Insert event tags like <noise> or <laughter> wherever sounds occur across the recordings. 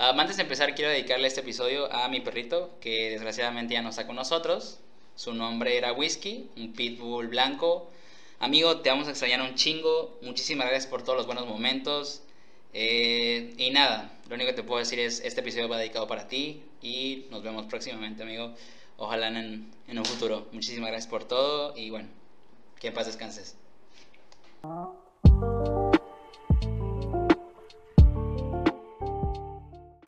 Ah, antes de empezar, quiero dedicarle este episodio a mi perrito, que desgraciadamente ya no está con nosotros. Su nombre era Whisky, un pitbull blanco. Amigo, te vamos a extrañar un chingo. Muchísimas gracias por todos los buenos momentos. Eh, y nada, lo único que te puedo decir es, este episodio va dedicado para ti y nos vemos próximamente, amigo. Ojalá en, en un futuro. Muchísimas gracias por todo y bueno, que en paz descanses.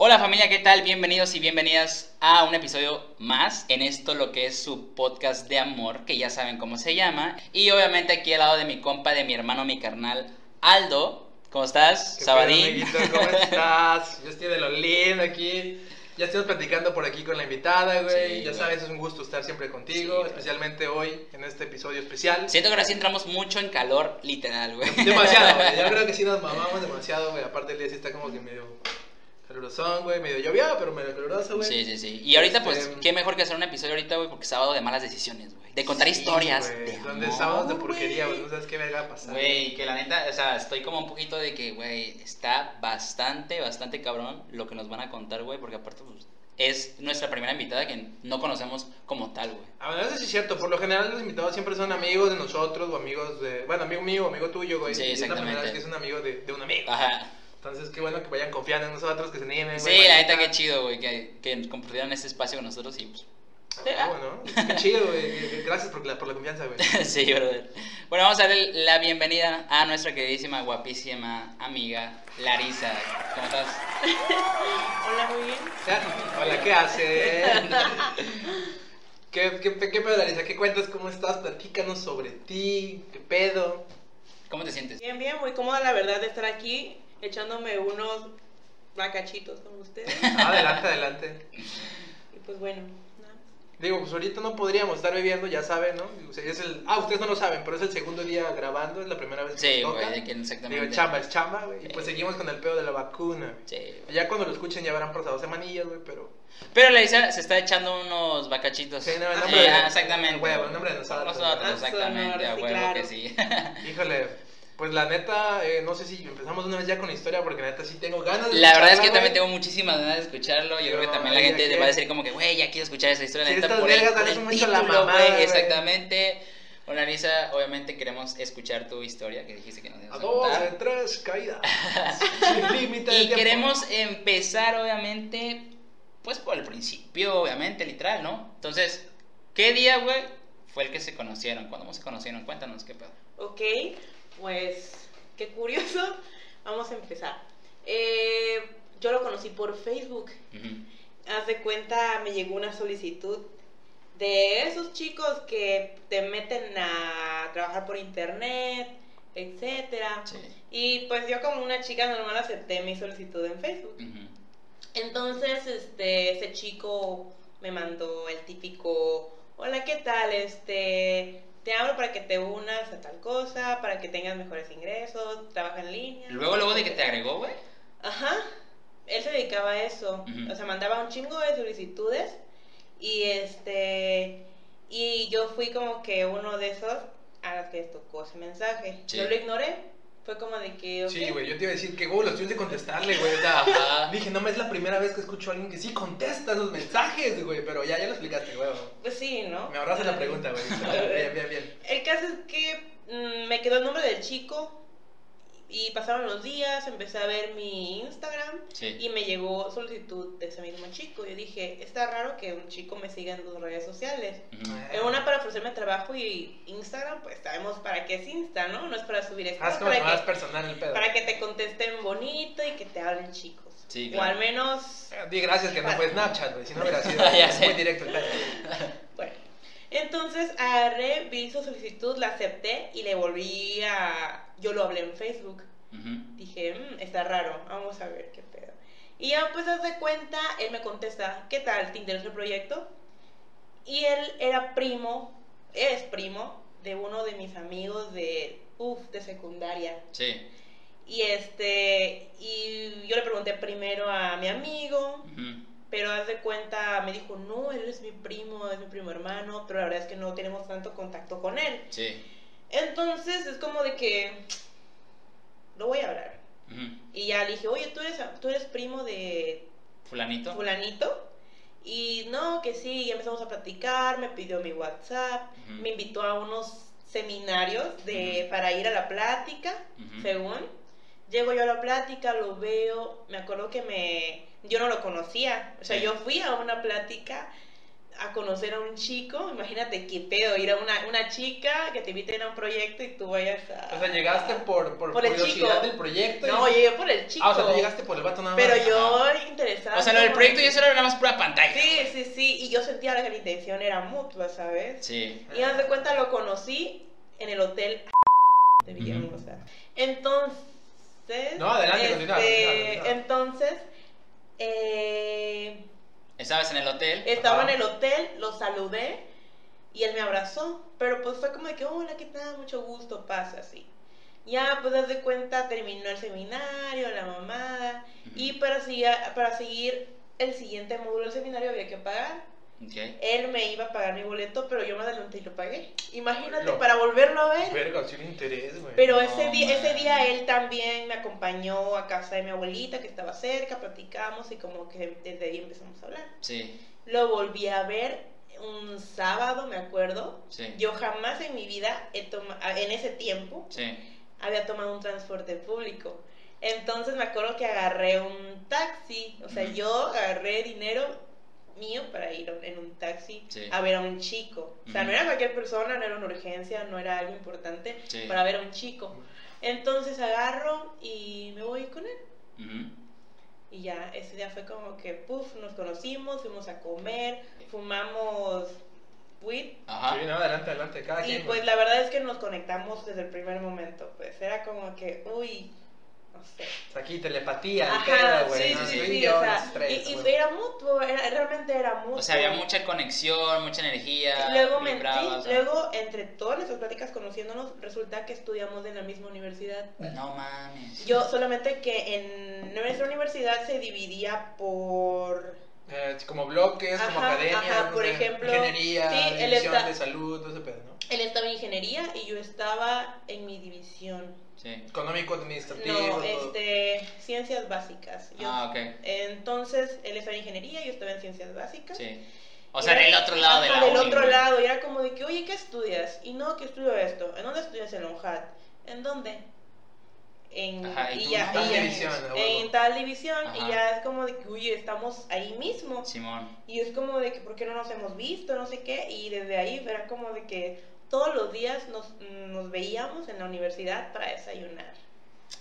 Hola familia, ¿qué tal? Bienvenidos y bienvenidas a un episodio más en esto lo que es su podcast de amor, que ya saben cómo se llama. Y obviamente aquí al lado de mi compa, de mi hermano, mi carnal, Aldo. ¿Cómo estás? ¿Qué Sabadín. pedo? ¿Cómo <laughs> estás? Yo estoy de lo lindo aquí. Ya estamos platicando por aquí con la invitada, güey. Sí, ya güey. sabes, es un gusto estar siempre contigo, Sí, güey. especialmente hoy en este episodio especial. Siento que ahora sí entramos mucho en calor, literal, güey. Demasiado, güey. Yo <laughs> creo que sí nos mamamos demasiado, güey. Aparte el día sí está como que medio calurosón, güey. Medio lloviado, pero medio caluroso, güey. Sí, sí, sí. Y ahorita, pues, Este, qué mejor que hacer un episodio ahorita, güey, porque es sábado de malas decisiones, güey. De contar Sí, historias. güey, de Donde amor, sábados de porquería, güey. güey. No sabes qué verga va a pasar. Güey, que la neta, o sea, estoy como un poquito de que, güey, está bastante, bastante cabrón lo que nos van a contar, güey, porque aparte, pues, es nuestra primera invitada que no conocemos como tal, güey. A ver, eso sí es cierto. Por lo general, los invitados siempre son amigos de nosotros o amigos de. Bueno, amigo mío amigo tuyo, güey. Sí, Y es la primera exactamente. vez que es un amigo de, de un amigo. Ajá. Entonces, qué bueno que vayan confiando en nosotros, que se animen. Sí, la neta, qué chido, güey, que, que compartieran este espacio con nosotros y, pues, Ah, bueno, qué chido, güey. <laughs> Gracias por la, por la confianza, güey. <laughs> sí, brother. Bueno, vamos a darle la bienvenida a nuestra queridísima, guapísima amiga, Larisa. ¿Cómo estás? <laughs> Hola, muy bien. Hola, ¿qué haces? ¿Qué, qué, qué pedo, Larisa? ¿Qué cuentas? ¿Cómo estás? Platícanos sobre ti. ¿Qué pedo? ¿Cómo te sientes? Bien, bien, muy cómoda la verdad de estar aquí echándome unos bacachitos con ustedes. <laughs> Adelante, adelante. Y pues bueno, nada. Digo, pues ahorita no podríamos estar bebiendo, ya saben, ¿no? O sea, es el... Ah, ustedes no lo saben, pero es el segundo día grabando, es la primera vez que Sí, nos güey, toca. de que exactamente. Digo, chamba es chamba, güey. Y pues seguimos con el pedo de la vacuna. Sí, güey. Ya cuando lo escuchen ya habrán pasado semanillas, güey, pero... Pero Larisa se está echando unos bacachitos. Sí, no, el Sí, nombre de- ah, exactamente. el huevo, el nombre de nosotros. Nosotros, Ah, exactamente, a sí, huevo claro. que sí. Híjole, pues la neta, eh, no sé si empezamos una vez ya con la historia, porque la neta sí tengo ganas de La verdad es que también tengo muchísimas ganas de escucharlo. Yo creo que también la gente que- va a decir como que, güey, ya quiero escuchar esa historia. Sí, neta, estas por el, por el mucho la título, mamada, güey. güey. Exactamente. Bueno, Larisa, obviamente queremos escuchar tu historia que dijiste que nos ibas A a dos, de contar. tres, caída. <laughs> Sin <laughs> límite Y queremos empezar, obviamente, pues por el principio, obviamente, literal, ¿no? Entonces, ¿qué día, güey, fue el que se conocieron? ¿Cuándo se conocieron? Cuéntanos qué pedo. Ok, pues qué curioso. <laughs> Vamos a empezar. Eh, yo lo conocí por Facebook. Ujú. Haz de cuenta, me llegó una solicitud de esos chicos que te meten a trabajar por internet, etcétera. Sí. Y pues yo como una chica normal acepté mi solicitud en Facebook. Entonces, este, ese chico me mandó el típico, hola, ¿qué tal? Este, te hablo para que te unas a tal cosa, para que tengas mejores ingresos, trabaja en línea. Luego, luego de que te agregó, güey. Ajá, él se dedicaba a eso, o sea, mandaba un chingo de solicitudes y este, y yo fui como que uno de esos a los que les tocó ese mensaje. Sí. Yo lo ignoré, fue como de que. Sí, güey, yo te iba a decir que hubo los tuyos de contestarle, güey. O sea, Ajá. dije, no, es la primera vez que escucho a alguien que sí contesta esos mensajes, güey. Pero ya, ya lo explicaste, güey. Pues sí, ¿no? Me ahorraste la pregunta, güey. <laughs> Bien, bien, bien. El caso es que mm, me quedó el nombre del chico y pasaron los días, empecé a ver mi Instagram Sí. y me llegó solicitud de ese mismo chico. Yo dije, está raro que un chico me siga en dos redes sociales. En una para ofrecerme trabajo y Instagram, pues sabemos para qué es Insta, ¿no? No es para subir esto, Haz como para, más que, personal el pedo. para que te contesten bonito y que te hablen chicos. Sí, O al menos Eh, Di gracias que no fue Snapchat, güey. Si no hubiera sido <laughs> Ya sé. muy directo el pedo. <laughs> Bueno, entonces agarré, vi su solicitud, la acepté y le volví a... Yo lo hablé en Facebook. Ujú. Dije, "Mm, está raro, vamos a ver qué pedo. Y ya pues haz de cuenta, él me contesta, ¿qué tal? ¿Te interesa el proyecto? Y él era primo, es primo de uno de mis amigos de, uff, de secundaria. Sí. Y este, y yo le pregunté primero a mi amigo, Ujú. pero haz de cuenta, me dijo, no, él es mi primo, es mi primo hermano, pero la verdad es que no tenemos tanto contacto con él. Sí. Entonces es como de que, lo voy a hablar. Y ya le dije, oye, ¿tú eres, tú eres primo de Fulanito. fulanito? Y no, que sí, ya empezamos a platicar, me pidió mi WhatsApp, me invitó a unos seminarios de, para ir a la plática, según. Llego yo a la plática, lo veo, me acuerdo que me... Yo no lo conocía, o sea, Sí. yo fui a una plática a conocer a un chico, imagínate qué pedo, ir a una, una chica que te inviten a un proyecto y tú vayas a... O sea, llegaste por, por, Por el curiosidad chico. del proyecto. y- No, llegué por el chico. Ah, o sea, tú llegaste por el vato nada más. Pero yo interesada. O sea, lo del proyecto ya solo era más pura pantalla. Sí, sí, sí, y yo sentía que la intención era mutua, ¿sabes? Sí. Y haz de cuenta lo conocí en el hotel de Villahermosa. Entonces. No, adelante, este, continúa. Entonces, eh, Estabas en el hotel. estaba en el hotel, lo saludé y él me abrazó. Pero pues fue como de que, hola, ¿qué tal? Mucho gusto, pasa así. Ya, pues haz de cuenta, terminó el seminario, la mamada. Y para, seguir- para seguir el siguiente módulo del seminario había que pagar. Él me iba a pagar mi boleto, pero yo me adelanté y lo pagué. Imagínate, Lo- para volverlo a ver. Verga, sí le interés, güey. Pero No, ese, día, ese día él también me acompañó a casa de mi abuelita que estaba cerca, platicamos y como que desde ahí empezamos a hablar. Sí. Lo volví a ver un sábado, me acuerdo. Sí. Yo jamás en mi vida, he toma- en ese tiempo, Sí. había tomado un transporte público. Entonces me acuerdo que agarré un taxi, o sea, yo agarré dinero mío para ir en un taxi Sí. a ver a un chico. O sea, no era cualquier persona, no era una urgencia, no era algo importante Sí. para ver a un chico. Entonces agarro y me voy con él. Y ya, ese día fue como que, puff, nos conocimos, fuimos a comer, fumamos weed. Ajá. Sí, no, adelante, adelante, cada Y quien. pues la verdad es que nos conectamos desde el primer momento, pues era como que, uy, no sé. O sea, Aquí telepatía, el Ajá, güey. sí, ¿no? sí, sí, y sí, yo, o sea, los tres, y, y güey. era mutuo, era, realmente era mutuo. O sea, había mucha conexión, mucha energía. Luego, me, vibrabas, sí, ¿no? luego, entre todas nuestras pláticas conociéndonos, resulta que estudiamos en la misma universidad. No mames. Yo solamente que en nuestra universidad se dividía por... Eh, como bloques, como Ajá, academia, ajá, no por sé, ejemplo, ingeniería, sí, división está- de salud, todo ese pedo, ¿no? Él estaba en ingeniería y yo estaba en mi división. Sí. Económico, administrativo, No, este, ciencias básicas. Yo- Ah, ok. Entonces, él estaba en ingeniería, yo estaba en ciencias básicas. Sí. O sea, del otro lado de la del otro güey. lado, y era como de que, oye, ¿qué estudias? Y no, que estudio esto. ¿En dónde estudias en Lonhat? ¿En dónde? En, Ajá, y y ya, tal y división, en tal división, Ajá. y ya es como de que, oye, estamos ahí mismo. Simón. Y es como de que, ¿por qué no nos hemos visto? No sé qué. Y desde ahí era como de que todos los días nos, nos veíamos en la universidad para desayunar.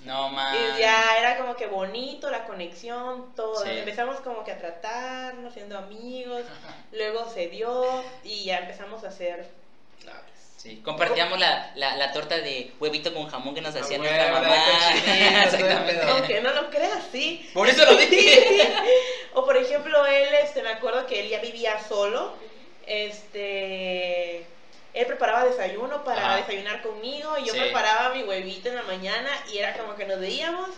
No mames. Y ya era como que bonito la conexión, todo. Sí. Empezamos como que a tratarnos, siendo amigos. <laughs> Luego se dio y ya empezamos a hacer novios. Sí, compartíamos la, la, la torta de huevito con jamón que nos Ah, hacía güey, nuestra mamá. <laughs> Exactamente. Aunque no lo creas, sí. Por eso lo dije. <laughs> O por ejemplo, él, este, me acuerdo que él ya vivía solo. Este, él preparaba desayuno para Ajá. desayunar conmigo y yo Sí. preparaba mi huevito en la mañana y era como que nos veíamos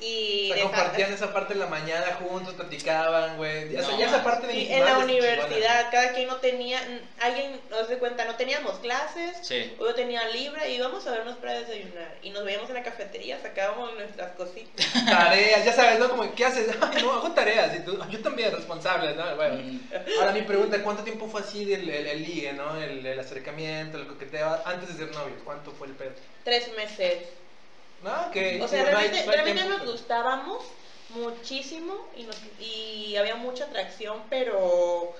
y O sea, de- compartían esa parte en la mañana juntos, platicaban, güey. O sea, No, ya esa parte de Sí, en la madres, universidad, cada quien no tenía, alguien nos de cuenta, no teníamos clases, Sí. yo tenía libre y íbamos a vernos para desayunar. Y nos veíamos en la cafetería, sacábamos nuestras cositas. <laughs> Tareas, ya sabes, ¿no? Como, ¿qué haces? <laughs> Ay, no, hago tareas. Y tú, yo también, responsable, ¿no? Bueno. Mm, Ahora mi pregunta, ¿cuánto tiempo fue así del el, el ligue, no? El, el acercamiento, el coqueteo, antes de ser novios? ¿Cuánto fue el pedo? Tres meses. No, que... O sea, realmente, no hay realmente tiempo, nos gustábamos muchísimo y, nos, y había mucha atracción, pero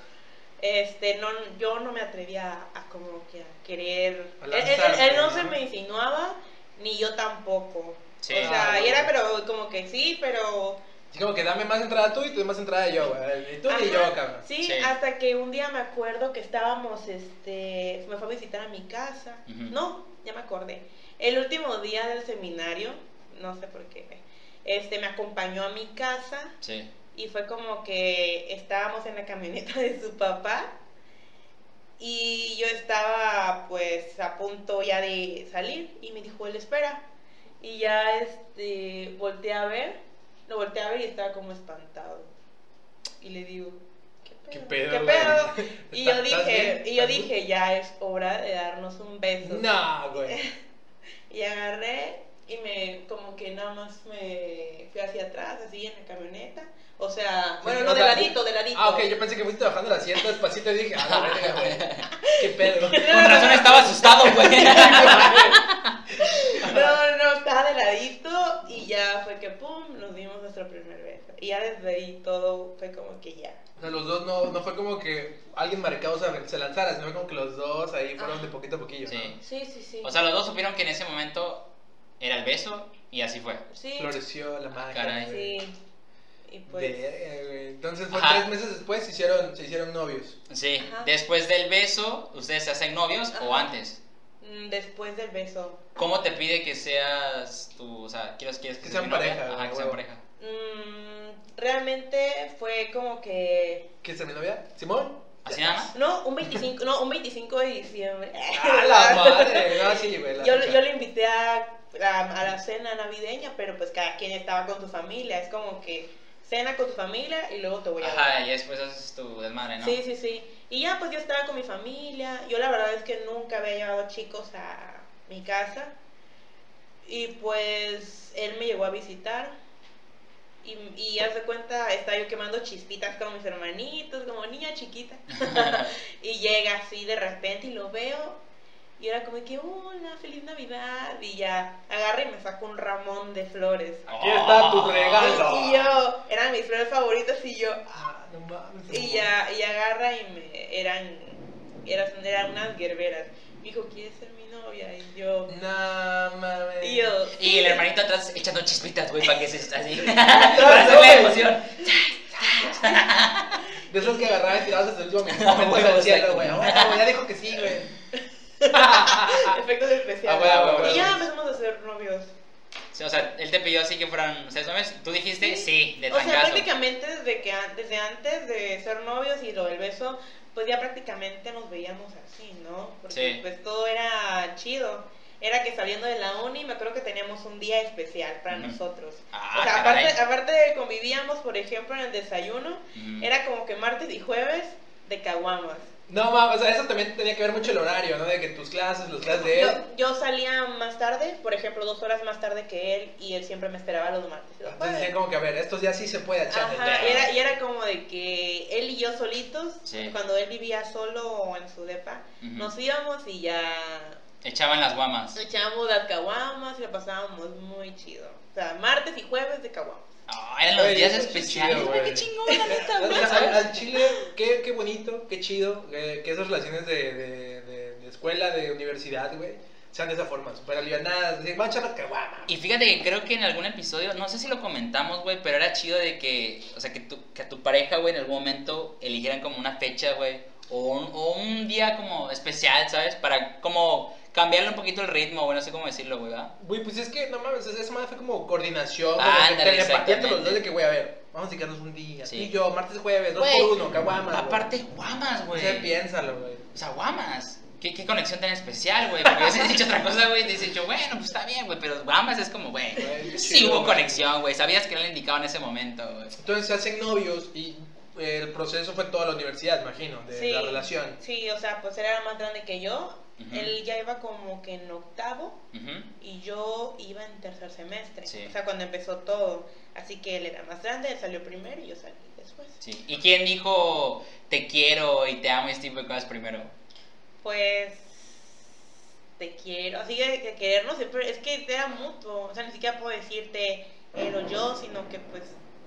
este no yo no me atrevía a, a como que a querer... A Él, él- lanzarte, él no ¿no? se me insinuaba, ni yo tampoco. Sí. O sea, Ah, y era pero como que sí, pero... Así como que dame más entrada tú y tú más entrada yo, güey. Y tú y yo, cabrón. Sí, Sí. hasta que un día me acuerdo que estábamos, este, me fue a visitar a mi casa. No, ya me acordé. El último día del seminario, no sé por qué. este, me acompañó a mi casa Sí. y fue como que estábamos en la camioneta de su papá y yo estaba pues a punto ya de salir y me dijo él espera y ya este volteé a ver lo volteé a ver y estaba como espantado y le digo ¿Qué ¿qué pedo? ¿Qué pedo? <laughs> y yo ¿Estás dije y yo dije ya es hora de darnos un beso No, güey. <laughs> y agarré y me, como que nada más me fui hacia atrás, así en la camioneta. O sea, bueno, no, O de ladito, de ladito. Ah, ok, yo pensé que fuiste bajando el asiento despacito y dije, ah, la verga, güey. <laughs> ¿Qué pedo? Con razón estaba asustado, güey. <laughs> No, no, estaba de ladito y ya fue que, pum, nos dimos nuestro primer beso. Y ya desde ahí todo fue como que ya. O sea, los dos no, no fue como que alguien marcado se, se lanzara, sino como que los dos ahí fueron de poquito a poquillo. Sí, sí, sí. O sea, los dos supieron que en ese momento era el beso y así fue. sí, Floreció la magia. caray. sí. Y pues. Entonces fue tres meses después se hicieron, se hicieron novios. Sí. Ajá. Después del beso, ¿ustedes se hacen novios o antes? mm, después del beso, ¿Cómo te pide que seas tu, o sea, quieres, quieres que, Que sea sean novia? pareja, Ajá, que sean pareja. mm, realmente fue como que ¿Quién es mi novia? ¿Simón? ¿Así nada más? No, un 25, no, un 25 de diciembre. ¡Ah, la madre! No, sí, la Yo, yo le invité a, a, a la cena navideña, pero pues cada quien estaba con su familia. Es como que cena con tu familia y luego te voy a. Ajá, y después haces tu desmadre, ¿no? Sí, sí, sí. Y ya pues yo estaba con mi familia. Yo la verdad es que nunca había llevado chicos a mi casa. Y pues él me llegó a visitar. Y, y haz de cuenta, estaba yo quemando chispitas con mis hermanitos, como niña chiquita. <laughs> y llega así de repente y lo veo. Y era como que, hola, feliz Navidad. Y ya agarra y me saca un ramón de flores. Aquí está tu regalo. Y yo, eran mis flores favoritas y yo, Ah, no mames. y ya, y agarra y me eran, eran, eran unas gerberas. Me dijo, ¿quieres ser mi novia? Y yo, No mames. y yo, Y el hermanito atrás echando chispitas, güey, para que se así. <laughs> <laughs> para hacerle emoción. <laughs> De esos que agarraban y tirados hasta el último momento del cielo, güey. Ya dijo que sí, güey. efectos especiales. Ah, güey, güey, y ya empezamos a ser novios. Sí, o sea, él te pidió así que fueran ustedes novios. Tú dijiste sí, de O sea, trancazo. prácticamente desde, que, desde antes de ser novios y lo del beso, pues ya prácticamente nos veíamos así, ¿no? Porque Sí. pues todo era chido. Era que saliendo de la uni, me acuerdo que teníamos un día especial para nosotros. Ah, o sea, caray. aparte, aparte de convivíamos, por ejemplo, en el desayuno, era como que martes y jueves de caguamas. No mames, o sea, eso también tenía que ver mucho el horario, ¿no? De que tus clases, las clases de Yo, él. yo salía más tarde, por ejemplo, dos horas más tarde que él, y él siempre me esperaba los martes. los Entonces decían como que, a ver, estos días sí se puede echar. Ajá, y era, y era como de que él y yo solitos, Sí. cuando él vivía solo en su depa, nos íbamos y ya Echaban las guamas. echábamos las caguamas y lo pasábamos muy chido. O sea, martes y jueves de caguamas. Ah, eran los días eso especiales, chido, güey. Qué chingón, la neta, O güey, al, al Chile, qué, qué bonito, qué chido, que, que esas relaciones de, de, de, de escuela, de universidad, güey, sean de esa forma, súper alivianadas, de, van a echar la caguama. Y fíjate que creo que en algún episodio, no sé si lo comentamos, güey, pero era chido de que, o sea, que, tu, que a tu pareja, güey, en algún momento eligieran como una fecha, güey, o un, o un día como especial, ¿sabes? Para como cambiarle un poquito el ritmo, güey, no sé cómo decirlo, güey, ¿verdad? Güey, pues es que, no mames, esa madre fue como coordinación, como Ándale, que telepatía entre los dos de que, güey, a ver, vamos a dedicarnos un día, Sí. tú y yo, martes, jueves, dos Güey, por uno, caguamas, güey. Aparte, guamas, güey. O sea, piénsalo, güey. O sea, guamas. ¿Qué, qué conexión tan especial, güey. Porque si has dicho otra cosa, güey, te has dicho, bueno, pues está bien, güey. Pero guamas es como, güey. Sí chido, hubo conexión, güey. Sabías que era el indicado en ese momento, güey. Entonces se hacen novios y el proceso fue toda la universidad, imagino, de Sí. la relación. Sí, o sea, pues él era más grande que yo. Él ya iba como que en octavo y yo iba en tercer semestre. Sí. O sea, cuando empezó todo. Así que él era más grande, él salió primero y yo salí después. Sí. ¿Y quién dijo te quiero y te amo y este tipo de cosas primero? Pues te quiero, así que, que querernos siempre, es que era mutuo, o sea, ni siquiera puedo decirte él o yo, sino que pues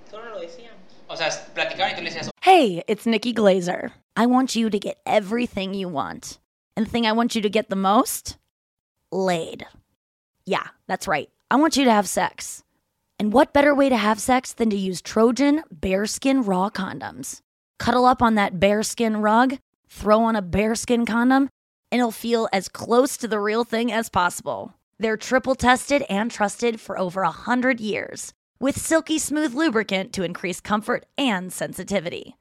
solo lo decíamos. O sea, platicaban y tú le decías, Hey, it's Nikki Glazer. I want you to get everything you want. And the thing I want you to get the most? Laid. Yeah, that's right. I want you to have sex. And what better way to have sex than to use Trojan Bearskin Raw condoms? Cuddle up on that bearskin rug, throw on a bearskin condom, and it'll feel as close to the real thing as possible. They're triple tested and trusted for over a hundred years. with silky smooth lubricant to increase comfort and sensitivity.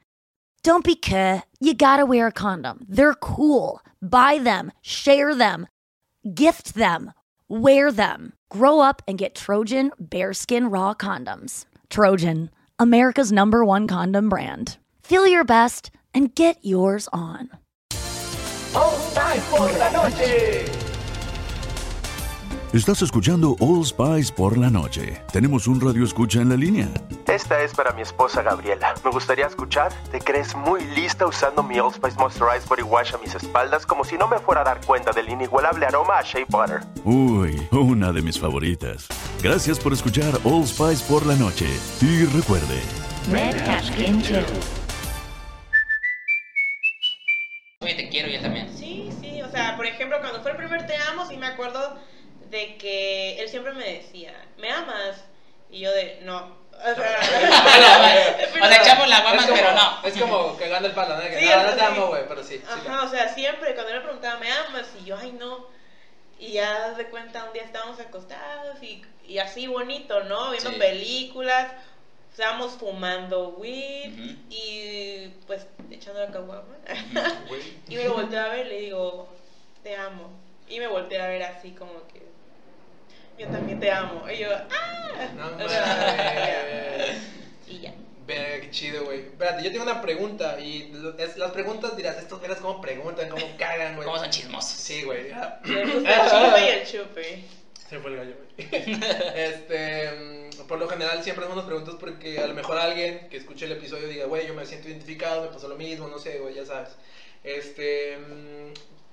Don't be cuh. You gotta wear a condom. They're cool. Buy them, share them, gift them, wear them. Grow up and get Trojan Bearskin Raw condoms. Trojan, America's number one condom brand. Feel your best and get yours on. Estás escuchando All Spice por la noche. Tenemos un radio escucha en la línea. Esta es para mi esposa Gabriela. Me gustaría escuchar. ¿Te crees muy lista usando mi Old Spice Moisturized Body Wash a mis espaldas como si no me fuera a dar cuenta del inigualable aroma a Shea Butter? Uy, una de mis favoritas. Gracias por escuchar All Spice por la noche. Y recuerde, Oye, te quiero y él también. Sí, sí, o sea, por ejemplo, cuando fue el primer Te Amo, sí me acuerdo de que él siempre me decía, ¿me amas? Y yo de, no. O sea, <laughs> <laughs> O sea, echamos la guama, es como, pero no. Es como cagando el palo, ¿no? Que Sí, no, te amo, güey, pero sí. sí Ajá, o sea, siempre cuando él me preguntaba, ¿me amas? Y yo, ay, no. Y ya de cuenta, un día estábamos acostados y, y así bonito, ¿no? Viendo Sí. películas, estábamos fumando weed y pues echando la caguama. <laughs> y me lo volteé a ver y le digo, te amo. Y me volteé a ver así como que, yo también te amo. Y yo, ¡ah! No O sea, mames. y ya. Verga, qué chido, güey. Espérate, yo tengo una pregunta. Y es- las preguntas dirás, estos verás cómo preguntan, cómo cagan, güey. ¿Cómo son chismosos? Sí, güey. Gusta el <laughs> chupe y el chupe. Se fue el gallo, güey. <laughs> este, por lo general siempre hacemos preguntas porque a lo mejor alguien que escuche el episodio diga, güey, yo me siento identificado, me pasó lo mismo, no sé, güey, ya sabes. Este,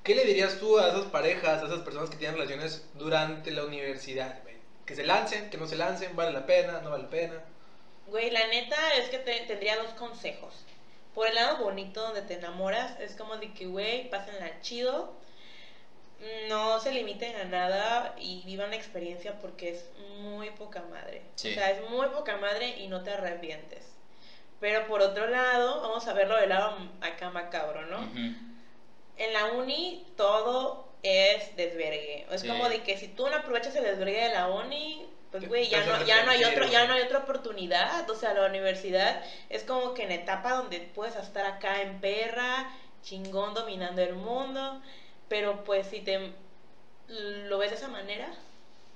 ¿qué le dirías tú a esas parejas, a esas personas que tienen relaciones durante la universidad, güey? Que se lancen, que no se lancen, vale la pena, no vale la pena. Güey, la neta es que te- tendría dos consejos. Por el lado bonito donde te enamoras, es como de que, güey, pásenla chido. No se limiten a nada y vivan la experiencia porque es muy poca madre. Sí. O sea, es muy poca madre y no te arrepientes. Pero por otro lado, vamos a verlo del lado acá macabro, ¿no? Ujú. En la uni todo es desvergue. Es Sí. como de que si tú no aprovechas el desvergue de la uni, pues güey, ya no, ya no hay otro, ya no hay otra oportunidad. O sea, la universidad es como que en etapa donde puedes estar acá en perra, chingón, dominando el mundo. Pero pues si te lo ves de esa manera,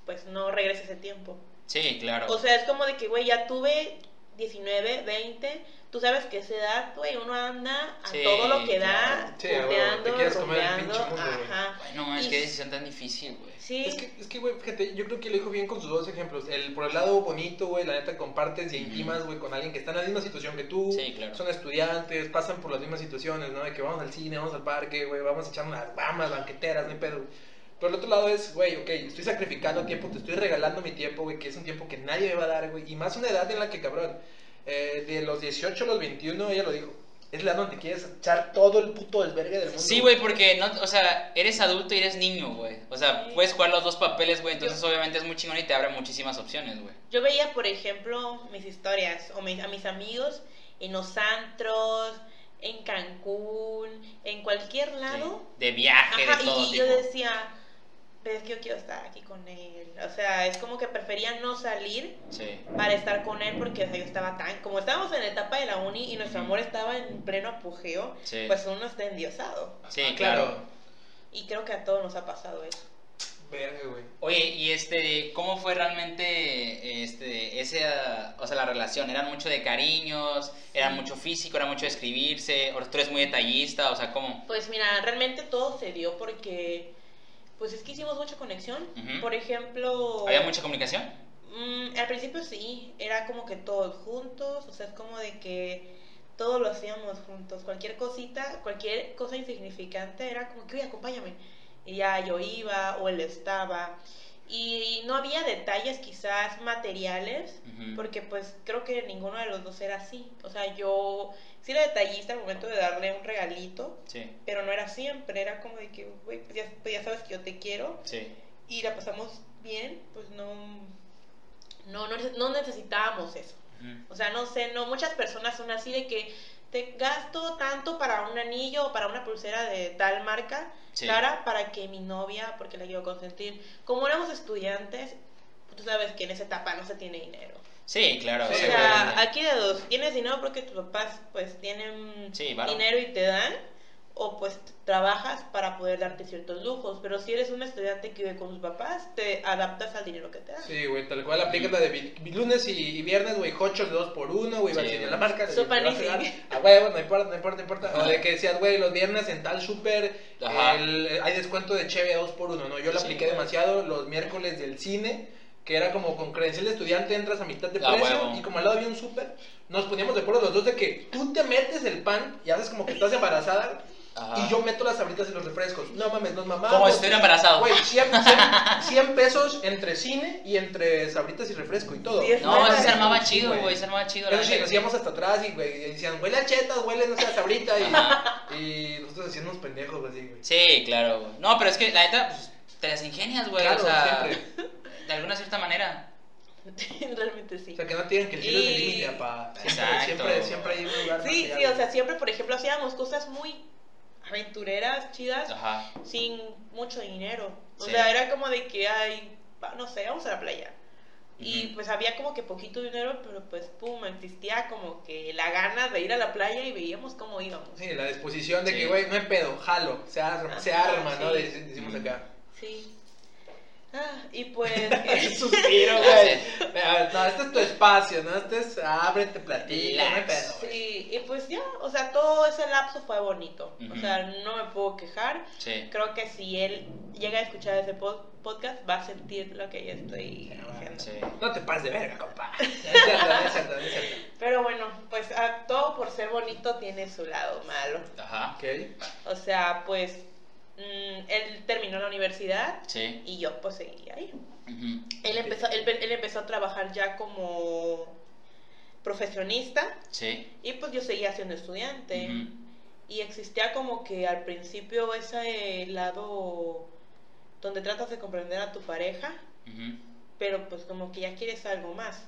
pues no regreses ese tiempo. Sí, claro. O sea, es como de que, güey, ya tuve 19, 20. Tú sabes que esa edad, güey, uno anda a Sí, todo lo que da, claro. Sí, puteando, te ajá. Ay, no mames, Y- qué decisión tan difícil, güey. Sí, Es que, es que, güey, fíjate, yo creo que lo dijo bien con sus dos ejemplos. El, por el lado bonito, güey, la neta compartes y intimas, güey, con alguien que está en la misma situación que tú. Sí, claro. Son estudiantes, pasan por las mismas situaciones, ¿no? De que vamos al cine, vamos al parque, güey, vamos a echar unas bamas, banqueteras, no hay pedo. Pero el otro lado es, güey, ok, estoy sacrificando tiempo, te estoy regalando mi tiempo, güey, que es un tiempo que nadie me va a dar, güey. Y más una edad en la que, cabrón, eh, de los 18 a los 21, ella lo dijo, es la donde quieres echar todo el puto desvergue del mundo. Sí, güey, porque no, o sea, eres adulto y eres niño, güey. O sea, Sí. puedes jugar los dos papeles, güey. Entonces, obviamente es muy chingón y te abre muchísimas opciones, güey. yo veía, por ejemplo, mis historias o mis, a mis amigos en los antros, en Cancún, en cualquier lado. Sí. De viaje, Ajá, de y- todo y, tipo. yo decía, pero es que yo quiero estar aquí con él. O sea, es como que prefería no salir Sí. para estar con él porque o sea, yo estaba tan como estábamos en la etapa de la uni y nuestro amor estaba en pleno apogeo Sí. pues uno está endiosado Sí, Ah, claro. y creo que a todos nos ha pasado eso Verga, güey. Oye, y este, ¿cómo fue realmente este, esa, o sea, la relación? ¿Eran mucho de cariños? ¿Era mucho físico? ¿Era mucho de escribirse? ¿O tú eres muy detallista? O sea, ¿cómo? pues mira realmente todo se dio porque pues es que hicimos mucha conexión por ejemplo ¿Había mucha comunicación? Mm, al principio sí, era como que todos juntos, o sea, es como de que todo lo hacíamos juntos, cualquier cosita, cualquier cosa insignificante era como que, oye, acompáñame. Y ya yo iba o él estaba. Y no había detalles quizás materiales, porque pues creo que ninguno de los dos era así. O sea, yo sí era detallista al momento de darle un regalito, Sí, pero no era siempre, era como de que, güey, pues ya, pues ya sabes que yo te quiero sí. y la pasamos bien, pues no, no, no, neces- no necesitábamos eso. O sea, no sé, no, muchas personas son así de que te gasto tanto para un anillo o para una pulsera de tal marca Sí. cara para que mi novia, porque la quiero consentir. Como éramos estudiantes, tú sabes que en esa etapa no se tiene dinero. Sí, claro. Sí, O sea, aquí de dos, tienes dinero porque tus papás pues tienen Sí, dinero y te dan, o pues trabajas para poder darte ciertos lujos, pero si eres un estudiante que vive con sus papás, te adaptas al dinero que te dan. Sí, güey, tal cual aplicas la de lunes y, y viernes, güey, hochos de dos por uno, güey, Sí, güey. la marca. de- Super te vas a easy. dar, A huevo, no importa, no importa, no importa. O de que decías, güey, los viernes en tal súper, eh, hay descuento de cheve a dos por uno, ¿no? Yo lo Sí, apliqué güey. demasiado los miércoles del cine, que era como con credencial de estudiante entras a mitad de A precio, huevo. y como al lado había un súper, nos poníamos de acuerdo los dos de que tú te metes el pan y haces como que estás embarazada. Ajá. Y yo meto las sabritas y los refrescos. No mames, nos mamamos. Como si estuviera embarazado. Güey, 100, 100, 100 pesos entre cine y entre sabritas y refresco y todo. Sí, No, ese se armaba chido, güey. Se armaba chido. la Eso sí, nos íbamos hasta atrás y, güey, decían, huele a chetas, huele, no sé, a sabrita. Y, y nosotros haciendo unos pendejos, así, güey. Sí, claro, güey. No, pero es que la neta, pues, te las ingenias, güey. Claro, o sea, siempre. <laughs> de alguna cierta manera. <laughs> Realmente sí. O sea, que no tienen que el cielo es el Y- límite, papá. Siempre, Exacto. siempre, siempre hay un lugar Sí, sí, o sea, siempre, por ejemplo, hacíamos cosas muy aventureras, chidas, Ajá. sin mucho dinero. O Sí. sea, era como de que, ay, va- no sé, vamos a la playa. Y pues había como que poquito dinero, pero pues pum, existía como que la gana de ir a la playa y veíamos cómo íbamos. Sí, la disposición de Sí. que, güey, no hay pedo, jalo, se arma, se arma, ¿no? sí. Decimos acá. Sí. Ah, y pues... <laughs> Suspiro, <laughs> güey. No, este es tu espacio, ¿no? Este es, ábrete, platica, no pedo. Sí, y pues ya, o sea, todo ese lapso fue bonito. O Ujú. sea, no me puedo quejar. Sí. Creo que si él llega a escuchar ese pod- podcast, va a sentir lo que yo estoy diciendo. Sí. No te pases de verga, compa. No <laughs> es cierto, no es cierto, no es cierto. Pero bueno, pues ah, todo por ser bonito tiene su lado malo. Ajá. Ok. O sea, pues mm, él terminó la universidad Sí. y yo pues seguía ahí. Él empezó, él, él empezó a trabajar ya como profesionista Sí. y pues yo seguía siendo estudiante. Y existía como que al principio ese lado donde tratas de comprender a tu pareja, pero pues como que ya quieres algo más.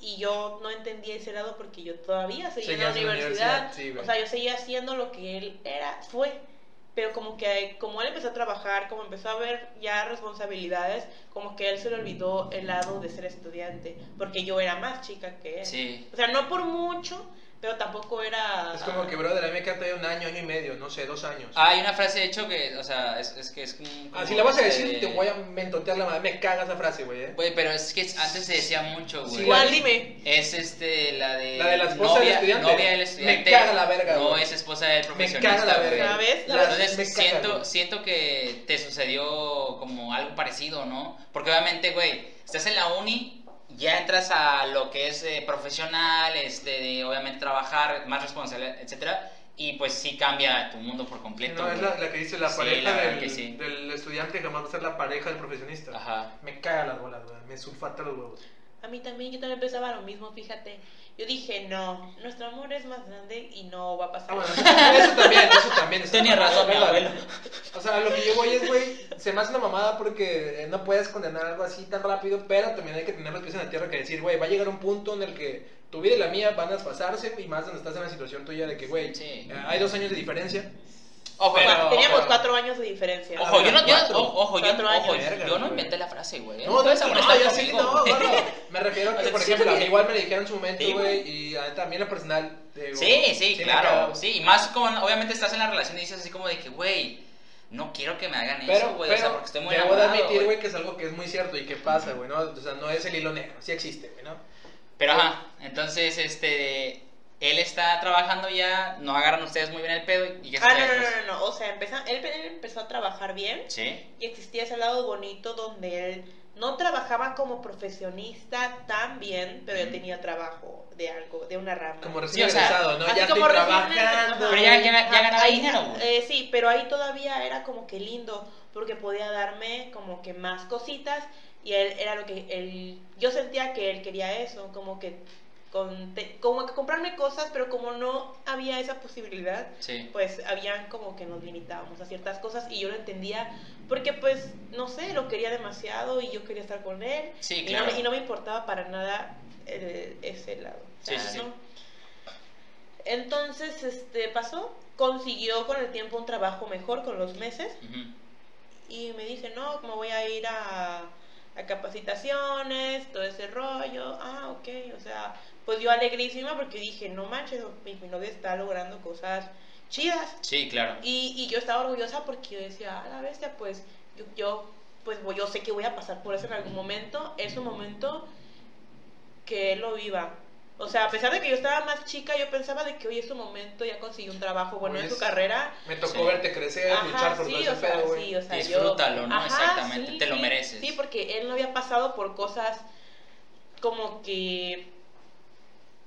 Y yo no entendía ese lado porque yo todavía seguía en la Seguías en la universidad. universidad, sí, güey. o sea, yo seguía haciendo lo que él era, fue. Pero como que como él empezó a trabajar, como empezó a ver ya responsabilidades, como que él se le olvidó el lado de ser estudiante, porque yo era más chica que él. Sí. O sea, no por mucho, pero tampoco era... Es como que, brother, a mí me queda todavía un año, año y medio, no sé, dos años. Ah, hay una frase de hecho que, o sea, es, es que es como. Ah, si la vas a decir, te voy a mentotear la madre. Me caga esa frase, güey, eh. Güey, pero es que antes se decía mucho, güey. Sí, Igual dime. Es este, la de. La de la esposa del novia, estudiante. Novia del Me estudiante. caga la verga, No es esposa del Me profesionista. caga la verga. ¿Sabes? Las- Entonces me siento, siento que te sucedió como algo parecido, ¿no? Porque obviamente, güey, estás en la uni, ya entras a lo que es eh, profesional, este, de, obviamente trabajar, más responsable, etcétera, y pues sí cambia tu mundo por completo. No, es la, la que dice la Sí, pareja la del, que sí. del estudiante jamás va a ser la pareja del profesionista. Ajá. Me caga las bolas, güey. Me sulfata los huevos. A mí también, yo también pensaba lo mismo, fíjate. Yo dije, no, nuestro amor es más grande y no va a pasar. Ah, bueno, eso también, eso también. está Tenía razón mi. O sea, lo que yo voy es, güey, se me hace una mamada porque eh, no puedes condenar algo así tan rápido, pero también hay que tener los pies en la tierra que decir, güey, va a llegar un punto en el que tu vida y la mía van a pasarse, y más donde estás en la situación tuya de que, güey, Sí. eh, hay dos años de diferencia. Ojo, Pero- Teníamos cuatro años de diferencia. Ojo, yo no, yo, ojo, ojo, yo, ojo, yo no inventé la frase, güey. No, no, no, yo sí, no, me refiero a que, por ejemplo, a mí sí. igual me lo dijeron en su momento, güey, y a- también lo personal. digo, Sí, sí, claro. Sí, y más como obviamente estás en la relación y dices así como de que, güey, no quiero que me hagan Pero, eso, güey. O sea, pero porque estoy muy debo de enamorado. admitir, güey. güey, que es algo que es muy cierto y que pasa, güey, ¿no? O sea, no es el hilo negro, sí existe, güey, ¿no? Pero ajá, entonces, este, él está trabajando ya, no agarran ustedes muy bien el pedo y qué Ah, no, no, no, no, no. O sea, empezó, él, él empezó a trabajar bien Sí, y existía ese lado bonito donde él no trabajaba como profesionista tan bien, pero él Ujú. tenía trabajo de algo, de una rama. Como Sí, recién o sea, egresado, ¿no? así Ya como estoy trabajando. Pero ya- ya- ya ganaba ahí- dinero, eh, sí, pero ahí todavía era como que lindo, porque podía darme como que más cositas y él era lo que él, yo sentía que él quería eso, como que con, te- como que comprarme cosas, pero como no había esa posibilidad, sí. pues habían como que nos limitábamos a ciertas cosas y yo lo entendía porque pues no sé, lo quería demasiado y yo quería estar con él Sí, y, no, me- y no me importaba para nada el- ese lado. O Sí, sea, sí, sí. ¿no? Entonces, este pasó, consiguió con el tiempo un trabajo mejor con los meses y me dice, no, me voy a ir a, a capacitaciones, todo ese rollo. Ah, ok, o sea, pues yo alegrísima porque dije, no manches, mi, mi novio está logrando cosas chidas. Sí, claro. Y, y yo estaba orgullosa porque yo decía, a la bestia, pues yo, yo, pues voy- yo sé que voy a pasar por eso en algún momento. Es un momento que él lo viva. O sea, a pesar de que yo estaba más chica, yo pensaba de que hoy es su momento, ya consiguió un trabajo bueno en Pues, su carrera. Me tocó Sí. verte crecer, luchar por todo sí, ese o sea, pedo, güey. sí, o sea, yo- Disfrútalo, ¿no? Exactamente, te lo sí. mereces. Sí, porque él no había pasado por cosas como que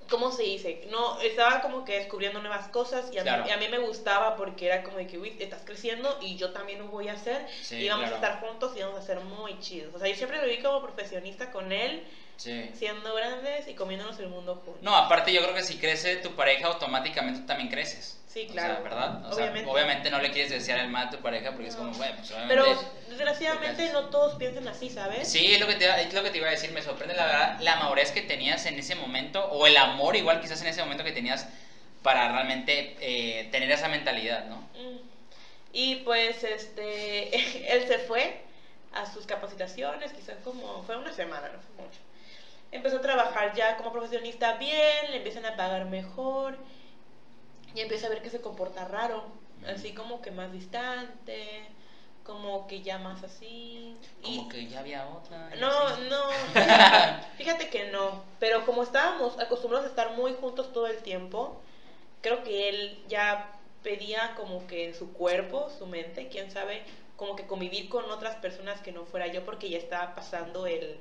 ¿cómo se dice? No, estaba como que descubriendo nuevas cosas y a, Claro. mí, y a mí me gustaba porque era como de que, uy, estás creciendo y yo también lo voy a hacer Sí, y vamos claro. a estar juntos y vamos a ser muy chidos. O sea, yo siempre me vi como profesionista con él, Sí. siendo grandes y comiéndonos el mundo juntos. No, aparte yo creo que si crece tu pareja, automáticamente tú también creces. Sí, O claro. sea, ¿verdad? O sea, Obviamente. obviamente. no le quieres desear el mal a tu pareja porque es como, No. bueno, pues obviamente... Pero desgraciadamente no todos piensan así, ¿sabes? Sí, es lo, que te, es lo que te iba a decir, me sorprende la verdad la madurez que tenías en ese momento, o el amor igual quizás en ese momento que tenías para realmente eh, tener esa mentalidad, ¿no? Mm. Y pues este <laughs> él se fue a sus capacitaciones, quizás como fue una semana, no fue mucho. Empezó a trabajar ya como profesionista bien, le empiezan a pagar mejor y empieza a ver que se comporta raro, así como que más distante, como que ya más así. y- Como que ya había otra. no, así. no, fíjate, <laughs> fíjate que no, pero como estábamos acostumbrados a estar muy juntos todo el tiempo, creo que él ya pedía como que en su cuerpo, su mente, quién sabe, como que convivir con otras personas que no fuera yo porque ya estaba pasando el,